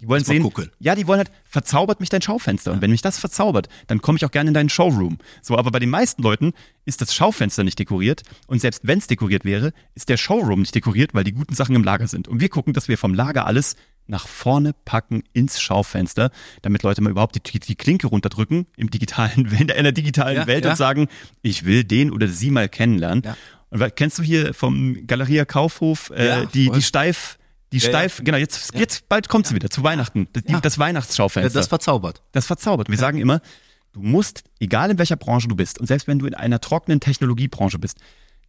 S3: Die wollen
S1: mal
S3: sehen,
S1: gucken.
S3: ja, die wollen halt, verzaubert mich dein Schaufenster. Und wenn mich das verzaubert, dann komme ich auch gerne in deinen Showroom. So, aber bei den meisten Leuten ist das Schaufenster nicht dekoriert. Und selbst wenn es dekoriert wäre, ist der Showroom nicht dekoriert, weil die guten Sachen im Lager sind. Und wir gucken, dass wir vom Lager alles nach vorne packen ins Schaufenster, damit Leute mal überhaupt die, die Klinke runterdrücken im digitalen, in der, digitalen
S1: Ja,
S3: Welt
S1: ja.
S3: und sagen, ich will den oder sie mal kennenlernen.
S1: Ja.
S3: Und wa- kennst du hier vom Galeria Kaufhof äh,
S1: Ja,
S3: die,
S1: voll.
S3: die steif, die
S1: Ja, ja.
S3: steif, genau, jetzt, jetzt bald kommt sie wieder, zu Weihnachten. Das,
S1: Ja.
S3: das
S1: Ja,
S3: Weihnachtsschaufenster.
S1: das verzaubert.
S3: Das verzaubert. Wir sagen immer, du musst, egal in welcher Branche du bist, und selbst wenn du in einer trockenen Technologiebranche bist,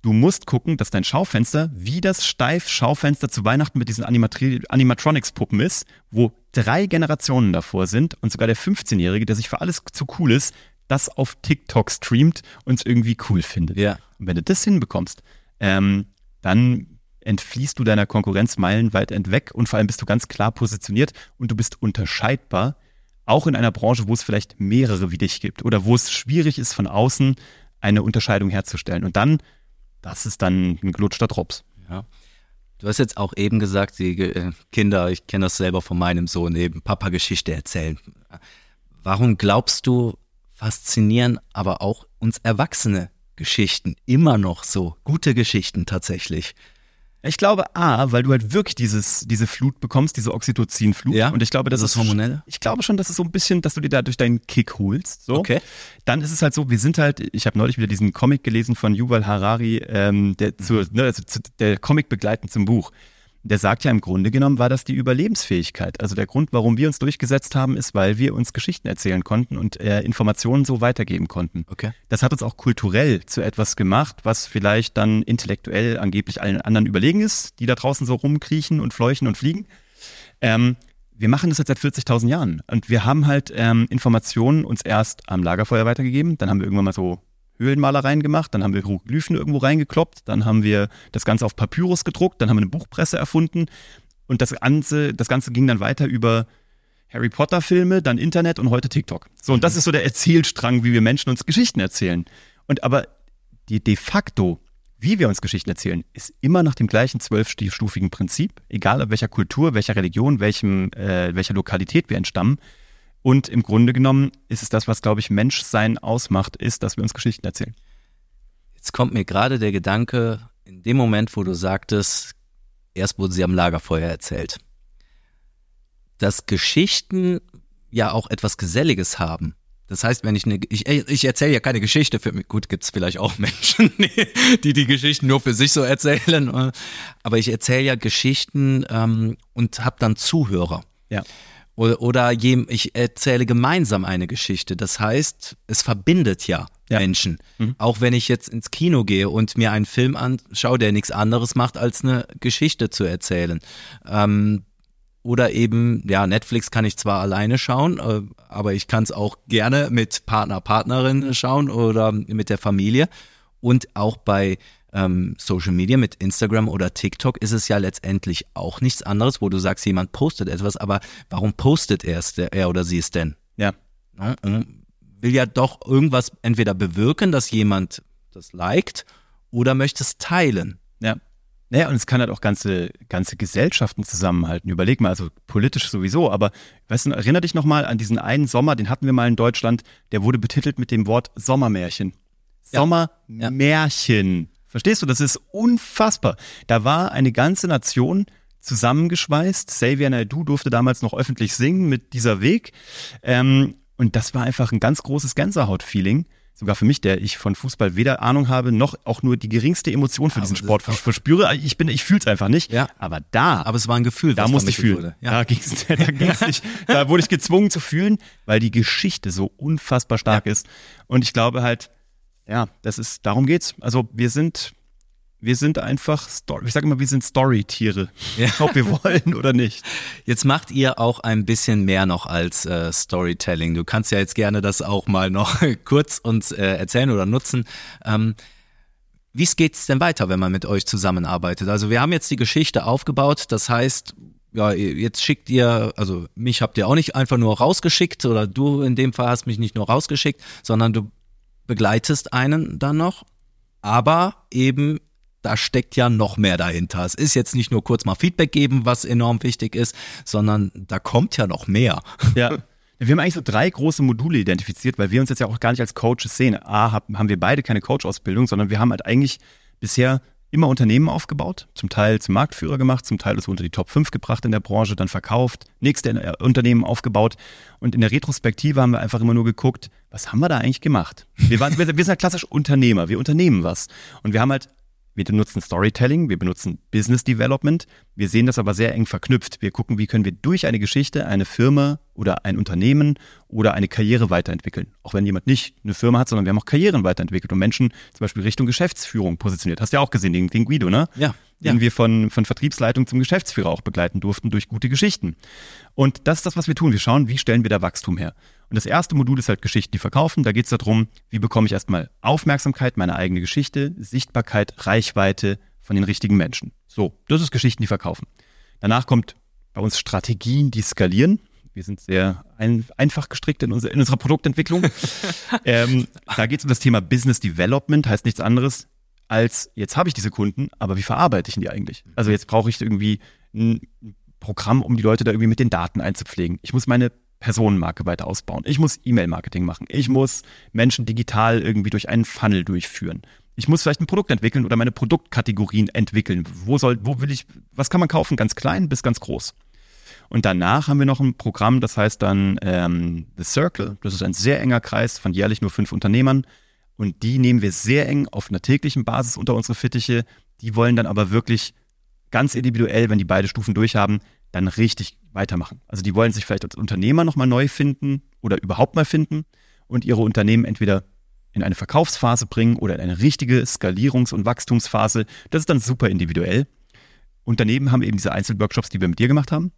S3: du musst gucken, dass dein Schaufenster wie das Steif-Schaufenster zu Weihnachten mit diesen Animatri Animatronics-Puppen ist, wo drei Generationen davor sind und sogar der 15-Jährige, der sich für alles zu cool ist, das auf TikTok streamt und es irgendwie cool findet.
S1: Ja.
S3: Und wenn du das hinbekommst, ähm, dann entfliehst du deiner Konkurrenz meilenweit entweg und vor allem bist du ganz klar positioniert und du bist unterscheidbar, auch in einer Branche, wo es vielleicht mehrere wie dich gibt oder wo es schwierig ist, von außen eine Unterscheidung herzustellen. Und dann, das ist dann ein gelutschter Drops.
S1: Ja. Du hast jetzt auch eben gesagt, die äh, Kinder, ich kenne das selber von meinem Sohn, eben Papa Geschichte erzählen. Warum glaubst du, faszinieren aber auch uns Erwachsene Geschichten immer noch so? Gute Geschichten tatsächlich.
S3: Ich glaube, A, weil du halt wirklich dieses, diese Flut bekommst, diese Oxytocin-Flut.
S1: Ja,
S3: Und ich glaube, das
S1: das
S3: ist
S1: Hormonelle?
S3: Ich glaube schon, dass es so ein bisschen, dass du dir dadurch deinen Kick holst. So.
S1: Okay.
S3: Dann ist es halt so, wir sind halt, ich habe neulich wieder diesen Comic gelesen von Yuval Harari, ähm, der, zu, ne, also zu, der Comic begleitend zum Buch. Der sagt ja im Grunde genommen, war das die Überlebensfähigkeit. Also der Grund, warum wir uns durchgesetzt haben, ist, weil wir uns Geschichten erzählen konnten und äh, Informationen so weitergeben konnten.
S1: Okay.
S3: Das hat uns auch kulturell zu etwas gemacht, was vielleicht dann intellektuell angeblich allen anderen überlegen ist, die da draußen so rumkriechen und fleuchen und fliegen. Ähm, wir machen das jetzt seit 40.000 Jahren und wir haben halt ähm, Informationen uns erst am Lagerfeuer weitergegeben, dann haben wir irgendwann mal so Höhlenmalereien gemacht, dann haben wir Hieroglyphen irgendwo reingekloppt, dann haben wir das Ganze auf Papyrus gedruckt, dann haben wir eine Buchpresse erfunden und das Ganze, das Ganze ging dann weiter über Harry Potter Filme, dann Internet und heute TikTok. So, und das ist so der Erzählstrang, wie wir Menschen uns Geschichten erzählen. Und aber die de facto, wie wir uns Geschichten erzählen, ist immer nach dem gleichen zwölfstufigen Prinzip, egal ab welcher Kultur, welcher Religion, welchem, äh, welcher Lokalität wir entstammen. Und im Grunde genommen ist es das, was, glaube ich, Menschsein ausmacht, ist, dass wir uns Geschichten erzählen.
S1: Jetzt kommt mir gerade der Gedanke, in dem Moment, wo du sagtest, erst wurde sie am Lagerfeuer erzählt, dass Geschichten ja auch etwas Geselliges haben. Das heißt, wenn ich eine, ich, ich erzähle ja keine Geschichte für mich. Gut, gibt's vielleicht auch Menschen, die die Geschichten nur für sich so erzählen. äh, Aber ich erzähle ja Geschichten ähm, und habe dann Zuhörer.
S3: Ja.
S1: Oder, oder jem- ich erzähle gemeinsam eine Geschichte. Das heißt, es verbindet ja,
S3: Ja.
S1: Menschen. Auch wenn ich jetzt ins Kino gehe und mir einen Film anschaue, der nichts anderes macht, als eine Geschichte zu erzählen. Ähm, oder eben, ja, Netflix kann ich zwar alleine schauen, äh, aber ich kann es auch gerne mit Partner, Partnerin schauen oder mit der Familie. Und auch bei ähm, Social Media mit Instagram oder TikTok ist es ja letztendlich auch nichts anderes, wo du sagst, jemand postet etwas, aber warum postet er es, er oder sie es denn?
S3: Ja.
S1: Ne? Will ja doch irgendwas entweder bewirken, dass jemand das liked oder möchte es teilen.
S3: Ja. Naja, und es kann halt auch ganze, ganze Gesellschaften zusammenhalten. Überleg mal, also politisch sowieso, aber weißt du, erinner dich nochmal an diesen einen Sommer, den hatten wir mal in Deutschland, der wurde betitelt mit dem Wort Sommermärchen.
S1: Ja.
S3: Sommermärchen. Verstehst du? Das ist unfassbar. Da war eine ganze Nation zusammengeschweißt. Xavier Naidoo durfte damals noch öffentlich singen mit dieser Weg. Ähm, und das war einfach ein ganz großes Gänsehaut-Feeling. Sogar für mich, der ich von Fußball weder Ahnung habe, noch auch nur die geringste Emotion für diesen
S1: das-
S3: Sport vers- verspüre. Ich bin, ich fühl's einfach nicht.
S1: Ja.
S3: Aber da,
S1: Aber es war ein Gefühl,
S3: da musste ich fühlen.
S1: Ja.
S3: Da ging's, da ging's nicht. Da wurde ich gezwungen zu fühlen, weil die Geschichte so unfassbar stark ist. Und ich glaube halt, ja, das ist, darum geht's. Also wir sind, wir sind einfach Story, ich sage immer, wir sind Storytiere.
S1: Ja.
S3: Ob wir wollen oder nicht.
S1: Jetzt macht ihr auch ein bisschen mehr noch als äh, Storytelling. Du kannst ja jetzt gerne das auch mal noch kurz uns äh, erzählen oder nutzen. Ähm, wie geht's denn weiter, wenn man mit euch zusammenarbeitet? Also wir haben jetzt die Geschichte aufgebaut. Das heißt, ja, jetzt schickt ihr, also mich habt ihr auch nicht einfach nur rausgeschickt oder du in dem Fall hast mich nicht nur rausgeschickt, sondern du begleitest einen dann noch, aber eben da steckt ja noch mehr dahinter. Es ist jetzt nicht nur kurz mal Feedback geben, was enorm wichtig ist, sondern da kommt ja noch mehr.
S3: Ja. Wir haben eigentlich so drei große Module identifiziert, weil wir uns jetzt ja auch gar nicht als Coaches sehen. A, haben wir beide keine Coach-Ausbildung, sondern wir haben halt eigentlich bisher immer Unternehmen aufgebaut, zum Teil zum Marktführer gemacht, zum Teil so unter die Top 5 gebracht in der Branche, dann verkauft, nächste äh, Unternehmen aufgebaut. Und in der Retrospektive haben wir einfach immer nur geguckt, was haben wir da eigentlich gemacht? Wir, waren, wir, wir sind ja klassisch Unternehmer, wir unternehmen was. Und wir haben halt wir benutzen Storytelling, wir benutzen Business Development. Wir sehen das aber sehr eng verknüpft. Wir gucken, wie können wir durch eine Geschichte eine Firma oder ein Unternehmen oder eine Karriere weiterentwickeln. Auch wenn jemand nicht eine Firma hat, sondern wir haben auch Karrieren weiterentwickelt und Menschen zum Beispiel Richtung Geschäftsführung positioniert. Hast du ja auch gesehen, den, den Guido, ne?
S1: Ja.
S3: Den ja. wir von, von Vertriebsleitung zum Geschäftsführer auch begleiten durften durch gute Geschichten. Und das ist das, was wir tun. Wir schauen, wie stellen wir da Wachstum her. Und das erste Modul ist halt Geschichten, die verkaufen. Da geht es darum, wie bekomme ich erstmal Aufmerksamkeit, meine eigene Geschichte, Sichtbarkeit, Reichweite von den richtigen Menschen. So, das ist Geschichten, die verkaufen. Danach kommt bei uns Strategien, die skalieren. Wir sind sehr ein, einfach gestrickt in, unser, in unserer Produktentwicklung. ähm, da geht es um das Thema Business Development, heißt nichts anderes als, jetzt habe ich diese Kunden, aber wie verarbeite ich die eigentlich? Also jetzt brauche ich irgendwie ein Programm, um die Leute da irgendwie mit den Daten einzupflegen. Ich muss meine Personenmarke weiter ausbauen. Ich muss E-Mail-Marketing machen. Ich muss Menschen digital irgendwie durch einen Funnel durchführen. Ich muss vielleicht ein Produkt entwickeln oder meine Produktkategorien entwickeln. Wo soll, wo will ich, was kann man kaufen? Ganz klein bis ganz groß. Und danach haben wir noch ein Programm, das heißt dann ähm, The Circle. Das ist ein sehr enger Kreis von jährlich nur fünf Unternehmern. Und die nehmen wir sehr eng auf einer täglichen Basis unter unsere Fittiche. Die wollen dann aber wirklich ganz individuell, wenn die beide Stufen durchhaben, dann richtig weitermachen. Also die wollen sich vielleicht als Unternehmer nochmal neu finden oder überhaupt mal finden und ihre Unternehmen entweder in eine Verkaufsphase bringen oder in eine richtige Skalierungs- und Wachstumsphase. Das ist dann super individuell. Und daneben haben wir eben diese Einzelworkshops, die wir mit dir gemacht haben.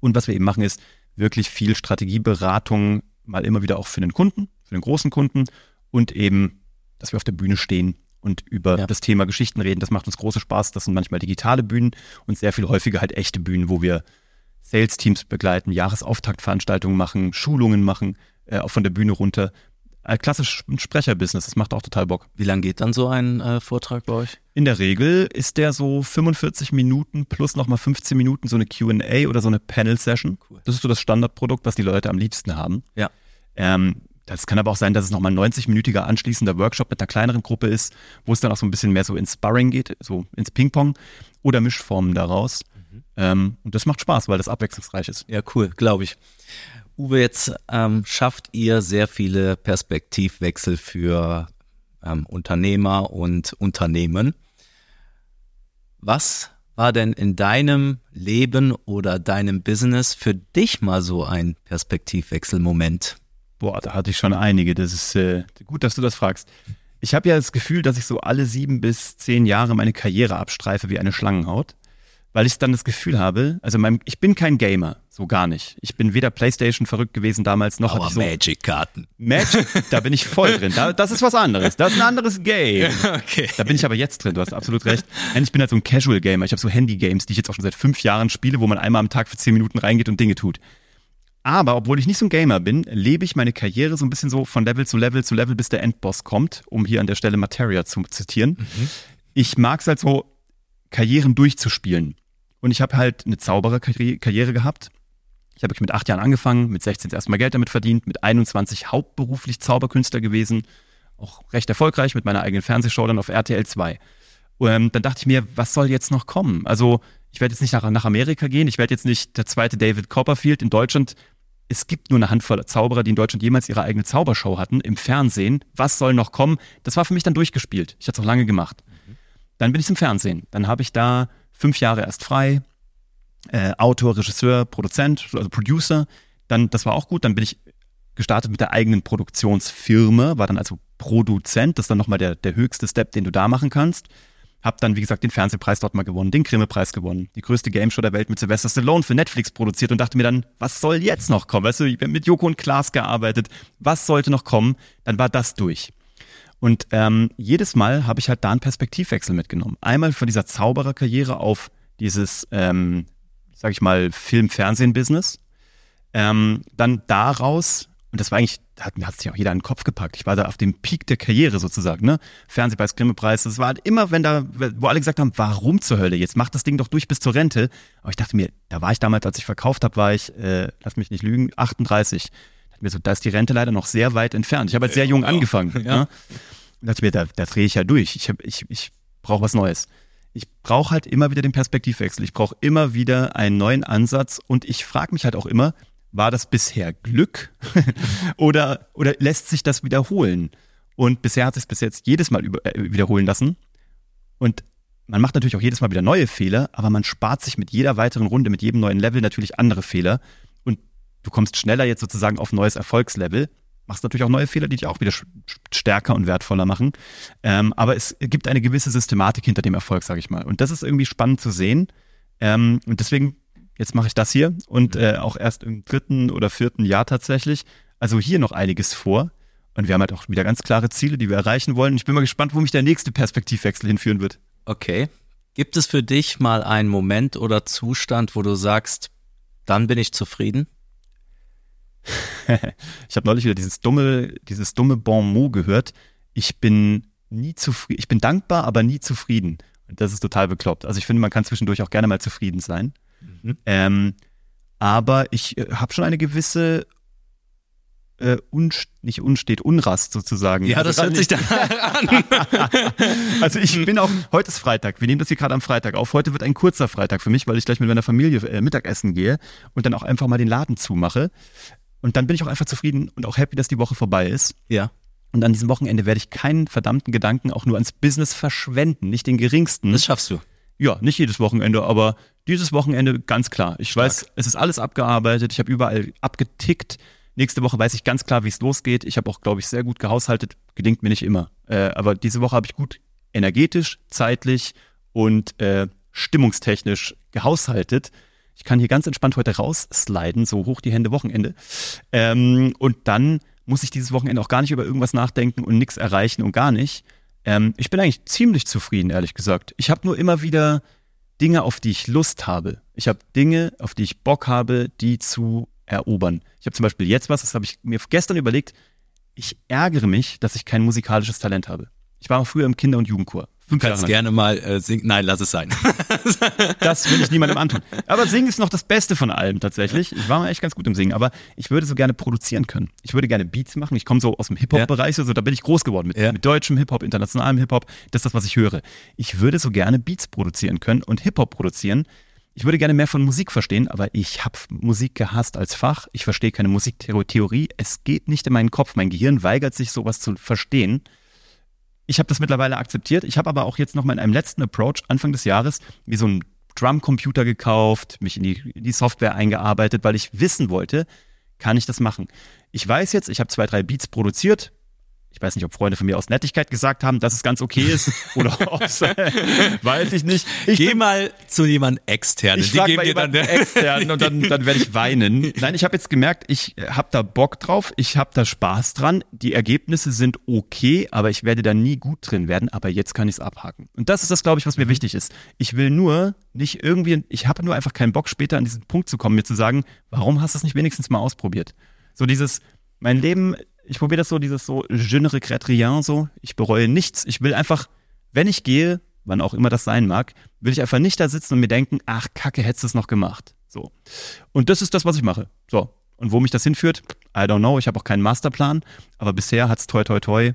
S3: Und was wir eben machen, ist wirklich viel Strategieberatung, mal immer wieder auch für den Kunden, für den großen Kunden und eben, dass wir auf der Bühne stehen und über ja. das Thema Geschichten reden. Das macht uns große Spaß. Das sind manchmal digitale Bühnen und sehr viel häufiger halt echte Bühnen, wo wir Sales-Teams begleiten, Jahresauftaktveranstaltungen machen, Schulungen machen, äh, auch von der Bühne runter. Äh, klassisch Sprecherbusiness, das macht auch total Bock.
S1: Wie lange geht dann so ein äh, Vortrag bei euch?
S3: In der Regel ist der so 45 Minuten plus nochmal 15 Minuten so eine Q&A oder so eine Panel-Session. Cool. Das ist so das Standardprodukt, was die Leute am liebsten haben.
S1: Ja.
S3: Ähm, das kann aber auch sein, dass es nochmal ein 90-minütiger anschließender Workshop mit einer kleineren Gruppe ist, wo es dann auch so ein bisschen mehr so ins Sparring geht, so ins Ping-Pong oder Mischformen daraus. Ähm, und das macht Spaß, weil das abwechslungsreich ist.
S1: Ja, cool, glaube ich. Uwe, jetzt ähm, schafft ihr sehr viele Perspektivwechsel für ähm, Unternehmer und Unternehmen. Was war denn in deinem Leben oder deinem Business für dich mal so ein Perspektivwechselmoment?
S3: Boah, da hatte ich schon einige. Das ist äh, gut, dass du das fragst. Ich habe ja das Gefühl, dass ich so alle sieben bis zehn Jahre meine Karriere abstreife wie eine Schlangenhaut, weil ich dann das Gefühl habe, also mein, ich bin kein Gamer, so gar nicht. Ich bin weder PlayStation verrückt gewesen damals noch
S1: Aber so Magic-Karten.
S3: Magic, da bin ich voll drin. Da, das ist was anderes. Das ist ein anderes Game.
S1: Okay.
S3: Da bin ich aber jetzt drin. Du hast absolut recht. Ich bin halt so ein Casual Gamer. Ich habe so Handy-Games, die ich jetzt auch schon seit fünf Jahren spiele, wo man einmal am Tag für zehn Minuten reingeht und Dinge tut. Aber obwohl ich nicht so ein Gamer bin, lebe ich meine Karriere so ein bisschen so von Level zu Level zu Level, bis der Endboss kommt, um hier an der Stelle Materia zu zitieren. Mhm. Ich mag es halt so, Karrieren durchzuspielen. Und ich habe halt eine Zaubererkarriere gehabt. Ich habe mit acht Jahren angefangen, mit 16 erstmal Geld damit verdient, mit 21 hauptberuflich Zauberkünstler gewesen, auch recht erfolgreich mit meiner eigenen Fernsehshow dann auf RTL 2. Und ähm, dann dachte ich mir, was soll jetzt noch kommen? Also ich werde jetzt nicht nach, nach Amerika gehen, ich werde jetzt nicht der zweite David Copperfield in Deutschland es gibt nur eine Handvoll Zauberer, die in Deutschland jemals ihre eigene Zaubershow hatten im Fernsehen. Was soll noch kommen? Das war für mich dann durchgespielt. Ich hatte es auch lange gemacht. Mhm. Dann bin ich im Fernsehen. Dann habe ich da fünf Jahre erst frei. Äh, Autor, Regisseur, Produzent, also Producer. Dann, das war auch gut. Dann bin ich gestartet mit der eigenen Produktionsfirma, war dann also Produzent. Das ist dann nochmal der, der höchste Step, den du da machen kannst. Hab dann, wie gesagt, den Fernsehpreis dort mal gewonnen, den Grimme-Preis gewonnen, die größte Gameshow der Welt mit Sylvester Stallone für Netflix produziert und dachte mir dann, was soll jetzt noch kommen? Weißt du, ich habe mit Joko und Klaas gearbeitet, was sollte noch kommen? Dann war das durch. Und ähm, jedes Mal habe ich halt da einen Perspektivwechsel mitgenommen. Einmal von dieser Zaubererkarriere auf dieses, ähm, sag ich mal, Film-Fernsehen-Business. Ähm, dann daraus Und das war eigentlich, hat, hat sich auch jeder an den Kopf gepackt. Ich war da auf dem Peak der Karriere sozusagen, ne? Fernsehpreis, Grimme-Preis. Das war halt immer, wenn da, wo alle gesagt haben, warum zur Hölle? Jetzt macht das Ding doch durch bis zur Rente. Aber ich dachte mir, da war ich damals, als ich verkauft habe, war ich, äh, lass mich nicht lügen, 38. Mir so, da ist die Rente leider noch sehr weit entfernt. Ich habe halt sehr jung angefangen. Ja. Ne? Und dachte mir, da, da drehe ich ja durch. Ich, hab, ich, ich brauche was Neues. Ich brauche halt immer wieder den Perspektivwechsel. Ich brauche immer wieder einen neuen Ansatz und ich frage mich halt auch immer, war das bisher Glück oder, oder lässt sich das wiederholen? Und bisher hat es bis jetzt jedes Mal über, äh, wiederholen lassen. Und man macht natürlich auch jedes Mal wieder neue Fehler, aber man spart sich mit jeder weiteren Runde, mit jedem neuen Level natürlich andere Fehler. Du kommst schneller jetzt sozusagen auf neues Erfolgslevel. Machst natürlich auch neue Fehler, die dich auch wieder stärker und wertvoller machen. Ähm, aber es gibt eine gewisse Systematik hinter dem Erfolg, sage ich mal. Und das ist irgendwie spannend zu sehen. Ähm, und deswegen Jetzt mache ich das hier und mhm. äh, auch erst im dritten oder vierten Jahr tatsächlich. Also hier noch einiges vor. Und wir haben halt auch wieder ganz klare Ziele, die wir erreichen wollen. Ich bin mal gespannt, wo mich der nächste Perspektivwechsel hinführen wird.
S1: Okay. Gibt es für dich mal einen Moment oder Zustand, wo du sagst, dann bin ich zufrieden?
S3: ich habe neulich wieder dieses dumme, dieses dumme Bon mot gehört. Ich bin nie zufrieden, ich bin dankbar, aber nie zufrieden. Und das ist total bekloppt. Also ich finde, man kann zwischendurch auch gerne mal zufrieden sein. Mhm. Ähm, aber ich äh, habe schon eine gewisse äh, unst nicht unstet, Unrast sozusagen.
S1: Ja, also das hört sich da an.
S3: also ich bin auch, heute ist Freitag, wir nehmen das hier gerade am Freitag auf. Heute wird ein kurzer Freitag für mich, weil ich gleich mit meiner Familie äh, Mittagessen gehe und dann auch einfach mal den Laden zumache. Und dann bin ich auch einfach zufrieden und auch happy, dass die Woche vorbei ist.
S1: Ja.
S3: Und an diesem Wochenende werde ich keinen verdammten Gedanken auch nur ans Business verschwenden, nicht den geringsten.
S1: Das schaffst du.
S3: Ja, nicht jedes Wochenende, aber dieses Wochenende ganz klar. Ich Stark. weiß, es ist alles abgearbeitet, ich habe überall abgetickt. Nächste Woche weiß ich ganz klar, wie es losgeht. Ich habe auch, glaube ich, sehr gut gehaushaltet. Gelingt mir nicht immer. Äh, aber diese Woche habe ich gut energetisch, zeitlich und äh, stimmungstechnisch gehaushaltet. Ich kann hier ganz entspannt heute raussliden, so hoch die Hände Wochenende. Ähm, und dann muss ich dieses Wochenende auch gar nicht über irgendwas nachdenken und nichts erreichen und gar nicht. Ähm, ich bin eigentlich ziemlich zufrieden, ehrlich gesagt. Ich habe nur immer wieder Dinge, auf die ich Lust habe. Ich habe Dinge, auf die ich Bock habe, die zu erobern. Ich habe zum Beispiel jetzt was, das habe ich mir gestern überlegt. Ich ärgere mich, dass ich kein musikalisches Talent habe. Ich war früher im Kinder- und Jugendchor.
S1: Du kannst gerne mal äh, singen. Nein, lass es sein.
S3: das will ich niemandem antun. Aber singen ist noch das Beste von allem tatsächlich. Ich war mal echt ganz gut im Singen, aber ich würde so gerne produzieren können. Ich würde gerne Beats machen. Ich komme so aus dem Hip-Hop-Bereich, also da bin ich groß geworden mit, ja. mit deutschem Hip-Hop, internationalem Hip-Hop. Das ist das, was ich höre. Ich würde so gerne Beats produzieren können und Hip-Hop produzieren. Ich würde gerne mehr von Musik verstehen, aber ich habe Musik gehasst als Fach. Ich verstehe keine Musiktheorie. Es geht nicht in meinen Kopf. Mein Gehirn weigert sich, sowas zu verstehen ich habe das mittlerweile akzeptiert. Ich habe aber auch jetzt nochmal in einem letzten Approach Anfang des Jahres wie so ein Drumcomputer gekauft, mich in die, in die Software eingearbeitet, weil ich wissen wollte, kann ich das machen. Ich weiß jetzt, ich habe zwei, drei Beats produziert, ich weiß nicht, ob Freunde von mir aus Nettigkeit gesagt haben, dass es ganz okay ist oder ob es, weiß ich nicht. Ich
S1: Geh bin, mal zu jemand externen.
S3: Ich frage mal jemanden externen und dann, dann werde ich weinen. Nein, ich habe jetzt gemerkt, ich habe da Bock drauf, ich habe da Spaß dran. Die Ergebnisse sind okay, aber ich werde da nie gut drin werden. Aber jetzt kann ich es abhaken. Und das ist das, glaube ich, was mir mhm. wichtig ist. Ich will nur nicht irgendwie, ich habe nur einfach keinen Bock, später an diesen Punkt zu kommen, mir zu sagen, warum hast du es nicht wenigstens mal ausprobiert? So dieses, mein Leben ich probiere das so, dieses so, je ne regrette rien, so. Ich bereue nichts. Ich will einfach, wenn ich gehe, wann auch immer das sein mag, will ich einfach nicht da sitzen und mir denken, ach, kacke, hättest du es noch gemacht. So. Und das ist das, was ich mache. So. Und wo mich das hinführt, I don't know. Ich habe auch keinen Masterplan, aber bisher hat's toi toi toi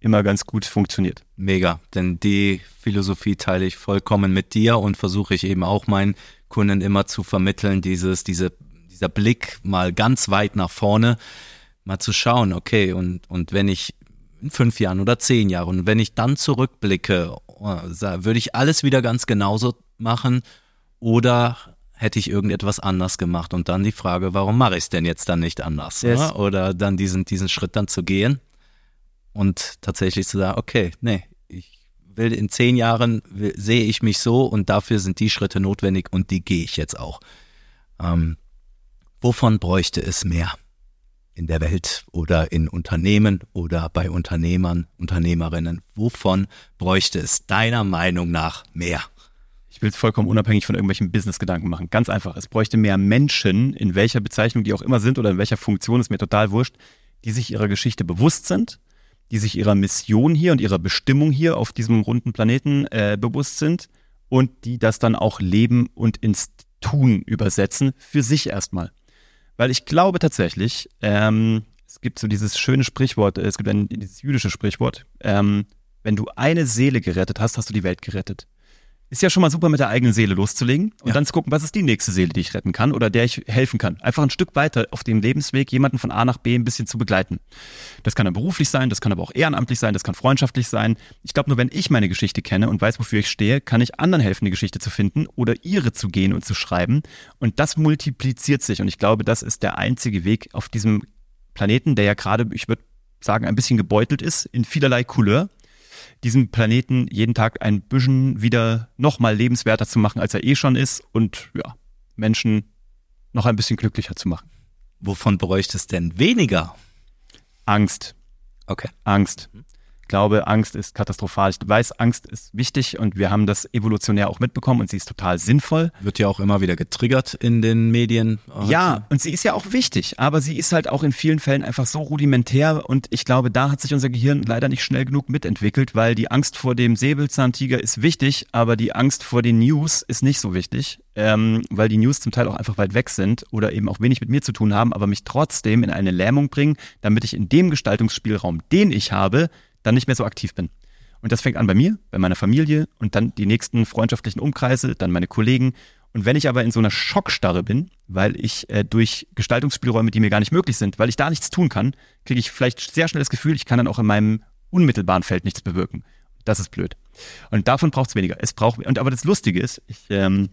S3: immer ganz gut funktioniert.
S1: Mega, denn die Philosophie teile ich vollkommen mit dir und versuche ich eben auch meinen Kunden immer zu vermitteln, dieses, diese, dieser Blick mal ganz weit nach vorne mal zu schauen, okay, und, und wenn ich in fünf Jahren oder zehn Jahren, und wenn ich dann zurückblicke, oh, würde ich alles wieder ganz genauso machen oder hätte ich irgendetwas anders gemacht? Und dann die Frage, warum mache ich es denn jetzt dann nicht anders? Yes. Oder? oder dann diesen, diesen Schritt dann zu gehen und tatsächlich zu sagen, okay, nee, ich will in zehn Jahren will, sehe ich mich so und dafür sind die Schritte notwendig und die gehe ich jetzt auch. Ähm, wovon bräuchte es mehr? In der Welt oder in Unternehmen oder bei Unternehmern, Unternehmerinnen? Wovon bräuchte es deiner Meinung nach mehr?
S3: Ich will es vollkommen unabhängig von irgendwelchen Business-Gedanken machen. Ganz einfach. Es bräuchte mehr Menschen, in welcher Bezeichnung die auch immer sind oder in welcher Funktion, ist mir total wurscht, die sich ihrer Geschichte bewusst sind, die sich ihrer Mission hier und ihrer Bestimmung hier auf diesem runden Planeten äh, bewusst sind und die das dann auch leben und ins Tun übersetzen, für sich erstmal. Weil ich glaube tatsächlich, ähm, es gibt so dieses schöne Sprichwort, es gibt ein dieses jüdische Sprichwort, ähm, wenn du eine Seele gerettet hast, hast du die Welt gerettet. Ist ja schon mal super, mit der eigenen Seele loszulegen und
S1: Ja.
S3: dann zu gucken, was ist die nächste Seele, die ich retten kann oder der ich helfen kann. Einfach ein Stück weiter auf dem Lebensweg jemanden von A nach B ein bisschen zu begleiten. Das kann dann beruflich sein, das kann aber auch ehrenamtlich sein, das kann freundschaftlich sein. Ich glaube, nur wenn ich meine Geschichte kenne und weiß, wofür ich stehe, kann ich anderen helfen, die Geschichte zu finden oder ihre zu gehen und zu schreiben. Und das multipliziert sich. Und ich glaube, das ist der einzige Weg auf diesem Planeten, der ja gerade, ich würde sagen, ein bisschen gebeutelt ist in vielerlei Couleur diesen Planeten jeden Tag ein bisschen wieder nochmal lebenswerter zu machen, als er eh schon ist und ja, Menschen noch ein bisschen glücklicher zu machen.
S1: Wovon bräuchte es denn weniger?
S3: Angst,
S1: Okay.
S3: Angst. Ich glaube, Angst ist katastrophal. Ich weiß, Angst ist wichtig und wir haben das evolutionär auch mitbekommen und sie ist total sinnvoll.
S1: Wird ja auch immer wieder getriggert in den Medien.
S3: Ja, und sie ist ja auch wichtig, aber sie ist halt auch in vielen Fällen einfach so rudimentär und ich glaube, da hat sich unser Gehirn leider nicht schnell genug mitentwickelt, weil die Angst vor dem Säbelzahntiger ist wichtig, aber die Angst vor den News ist nicht so wichtig, ähm, weil die News zum Teil auch einfach weit weg sind oder eben auch wenig mit mir zu tun haben, aber mich trotzdem in eine Lähmung bringen, damit ich in dem Gestaltungsspielraum, den ich habe, dann nicht mehr so aktiv bin. Und das fängt an bei mir, bei meiner Familie und dann die nächsten freundschaftlichen Umkreise, dann meine Kollegen. Und wenn ich aber in so einer Schockstarre bin, weil ich äh, durch Gestaltungsspielräume, die mir gar nicht möglich sind, weil ich da nichts tun kann, kriege ich vielleicht sehr schnell das Gefühl, ich kann dann auch in meinem unmittelbaren Feld nichts bewirken. Das ist blöd. Und davon braucht es weniger. Es braucht und aber das Lustige ist, ich ähm,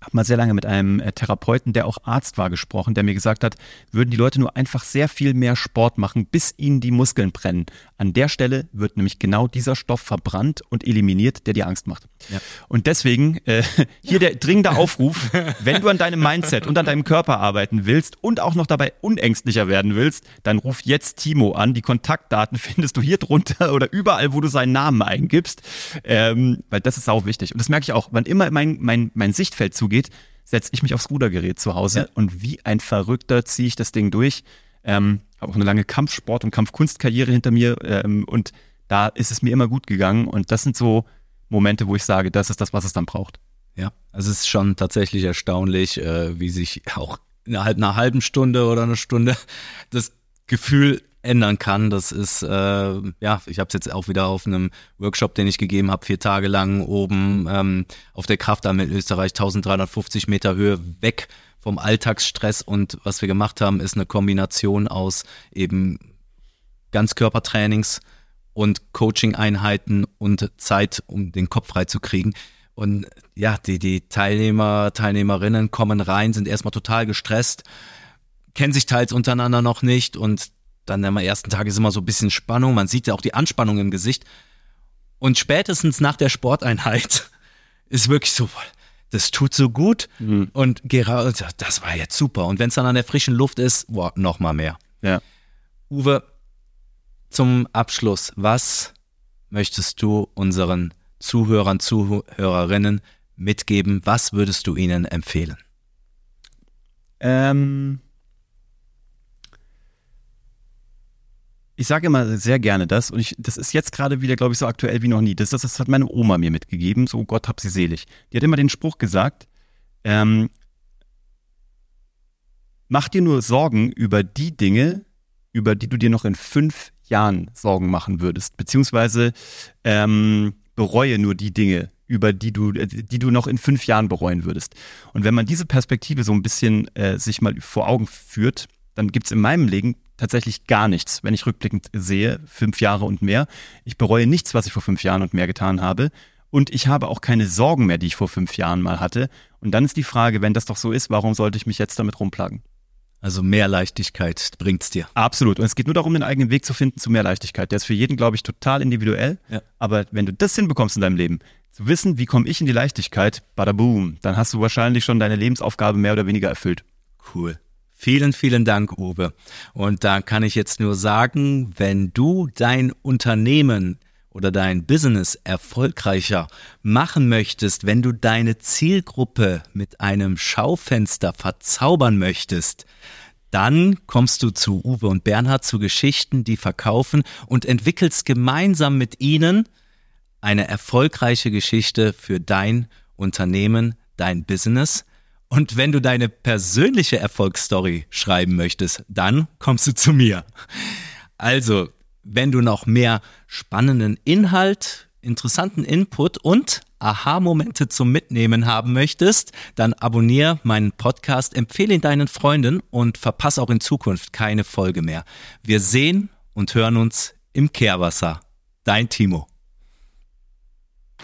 S3: habe mal sehr lange mit einem äh, Therapeuten, der auch Arzt war, gesprochen, der mir gesagt hat, würden die Leute nur einfach sehr viel mehr Sport machen, bis ihnen die Muskeln brennen. An der Stelle wird nämlich genau dieser Stoff verbrannt und eliminiert, der dir Angst macht.
S1: Ja.
S3: Und deswegen äh, hier der dringende Aufruf, wenn du an deinem Mindset und an deinem Körper arbeiten willst und auch noch dabei unängstlicher werden willst, dann ruf jetzt Timo an. Die Kontaktdaten findest du hier drunter oder überall, wo du seinen Namen eingibst, ähm, weil das ist auch wichtig. Und das merke ich auch, wann immer mein, mein, mein Sichtfeld zugeht, setze ich mich aufs Rudergerät zu Hause
S1: Ja.
S3: und wie ein Verrückter ziehe ich das Ding durch. Ähm, habe auch eine lange Kampfsport- und Kampfkunstkarriere hinter mir ähm, und da ist es mir immer gut gegangen und das sind so Momente, wo ich sage, das ist das, was es dann braucht.
S1: Ja, also es ist schon tatsächlich erstaunlich, äh, wie sich auch innerhalb einer halben Stunde oder einer Stunde das Gefühl ändern kann. Das ist, äh, ja, ich habe es jetzt auch wieder auf einem Workshop, den ich gegeben habe, vier Tage lang oben ähm, auf der Kraftarm in Österreich, 1350 Meter Höhe weg vom Alltagsstress und was wir gemacht haben, ist eine Kombination aus eben Ganzkörpertrainings und Coaching-Einheiten und Zeit, um den Kopf frei zu kriegen. Und ja, die, die Teilnehmer, Teilnehmerinnen kommen rein, sind erstmal total gestresst, kennen sich teils untereinander noch nicht und dann am ersten Tag ist immer so ein bisschen Spannung. Man sieht ja auch die Anspannung im Gesicht. Und spätestens nach der Sporteinheit ist wirklich so, das tut so gut. Und Gerard, das war jetzt super. Und wenn es dann an der frischen Luft ist, boah, noch mal mehr.
S3: Ja.
S1: Uwe, zum Abschluss, was möchtest du unseren Zuhörern, Zuhörerinnen mitgeben? Was würdest du ihnen empfehlen?
S3: Ähm, ich sage immer sehr gerne das und ich, das ist jetzt gerade wieder, glaube ich, so aktuell wie noch nie. Das, das, das hat meine Oma mir mitgegeben, so Gott hab sie selig. Die hat immer den Spruch gesagt, ähm, mach dir nur Sorgen über die Dinge, über die du dir noch in fünf Jahren Sorgen machen würdest, beziehungsweise ähm, bereue nur die Dinge, über die du, äh, die du noch in fünf Jahren bereuen würdest. Und wenn man diese Perspektive so ein bisschen äh, sich mal vor Augen führt, dann gibt's in meinem Leben tatsächlich gar nichts, wenn ich rückblickend sehe, fünf Jahre und mehr. Ich bereue nichts, was ich vor fünf Jahren und mehr getan habe. Und ich habe auch keine Sorgen mehr, die ich vor fünf Jahren mal hatte. Und dann ist die Frage, wenn das doch so ist, warum sollte ich mich jetzt damit rumplagen?
S1: Also mehr Leichtigkeit bringt's dir.
S3: Absolut. Und es geht nur darum, den eigenen Weg zu finden zu mehr Leichtigkeit. Der ist für jeden, glaube ich, total individuell.
S1: Ja.
S3: Aber wenn du das hinbekommst in deinem Leben, zu wissen, wie komme ich in die Leichtigkeit, bada boom, dann hast du wahrscheinlich schon deine Lebensaufgabe mehr oder weniger erfüllt.
S1: Cool. Vielen, vielen Dank, Uwe. Und da kann ich jetzt nur sagen, wenn du dein Unternehmen oder dein Business erfolgreicher machen möchtest, wenn du deine Zielgruppe mit einem Schaufenster verzaubern möchtest, dann kommst du zu Uwe und Bernhard zu Geschichten, die verkaufen und entwickelst gemeinsam mit ihnen eine erfolgreiche Geschichte für dein Unternehmen, dein Business. Und wenn du deine persönliche Erfolgsstory schreiben möchtest, dann kommst du zu mir. Also, wenn du noch mehr spannenden Inhalt, interessanten Input und Aha-Momente zum Mitnehmen haben möchtest, dann abonniere meinen Podcast, empfehle ihn deinen Freunden und verpasse auch in Zukunft keine Folge mehr. Wir sehen und hören uns im Kehrwasser. Dein Timo.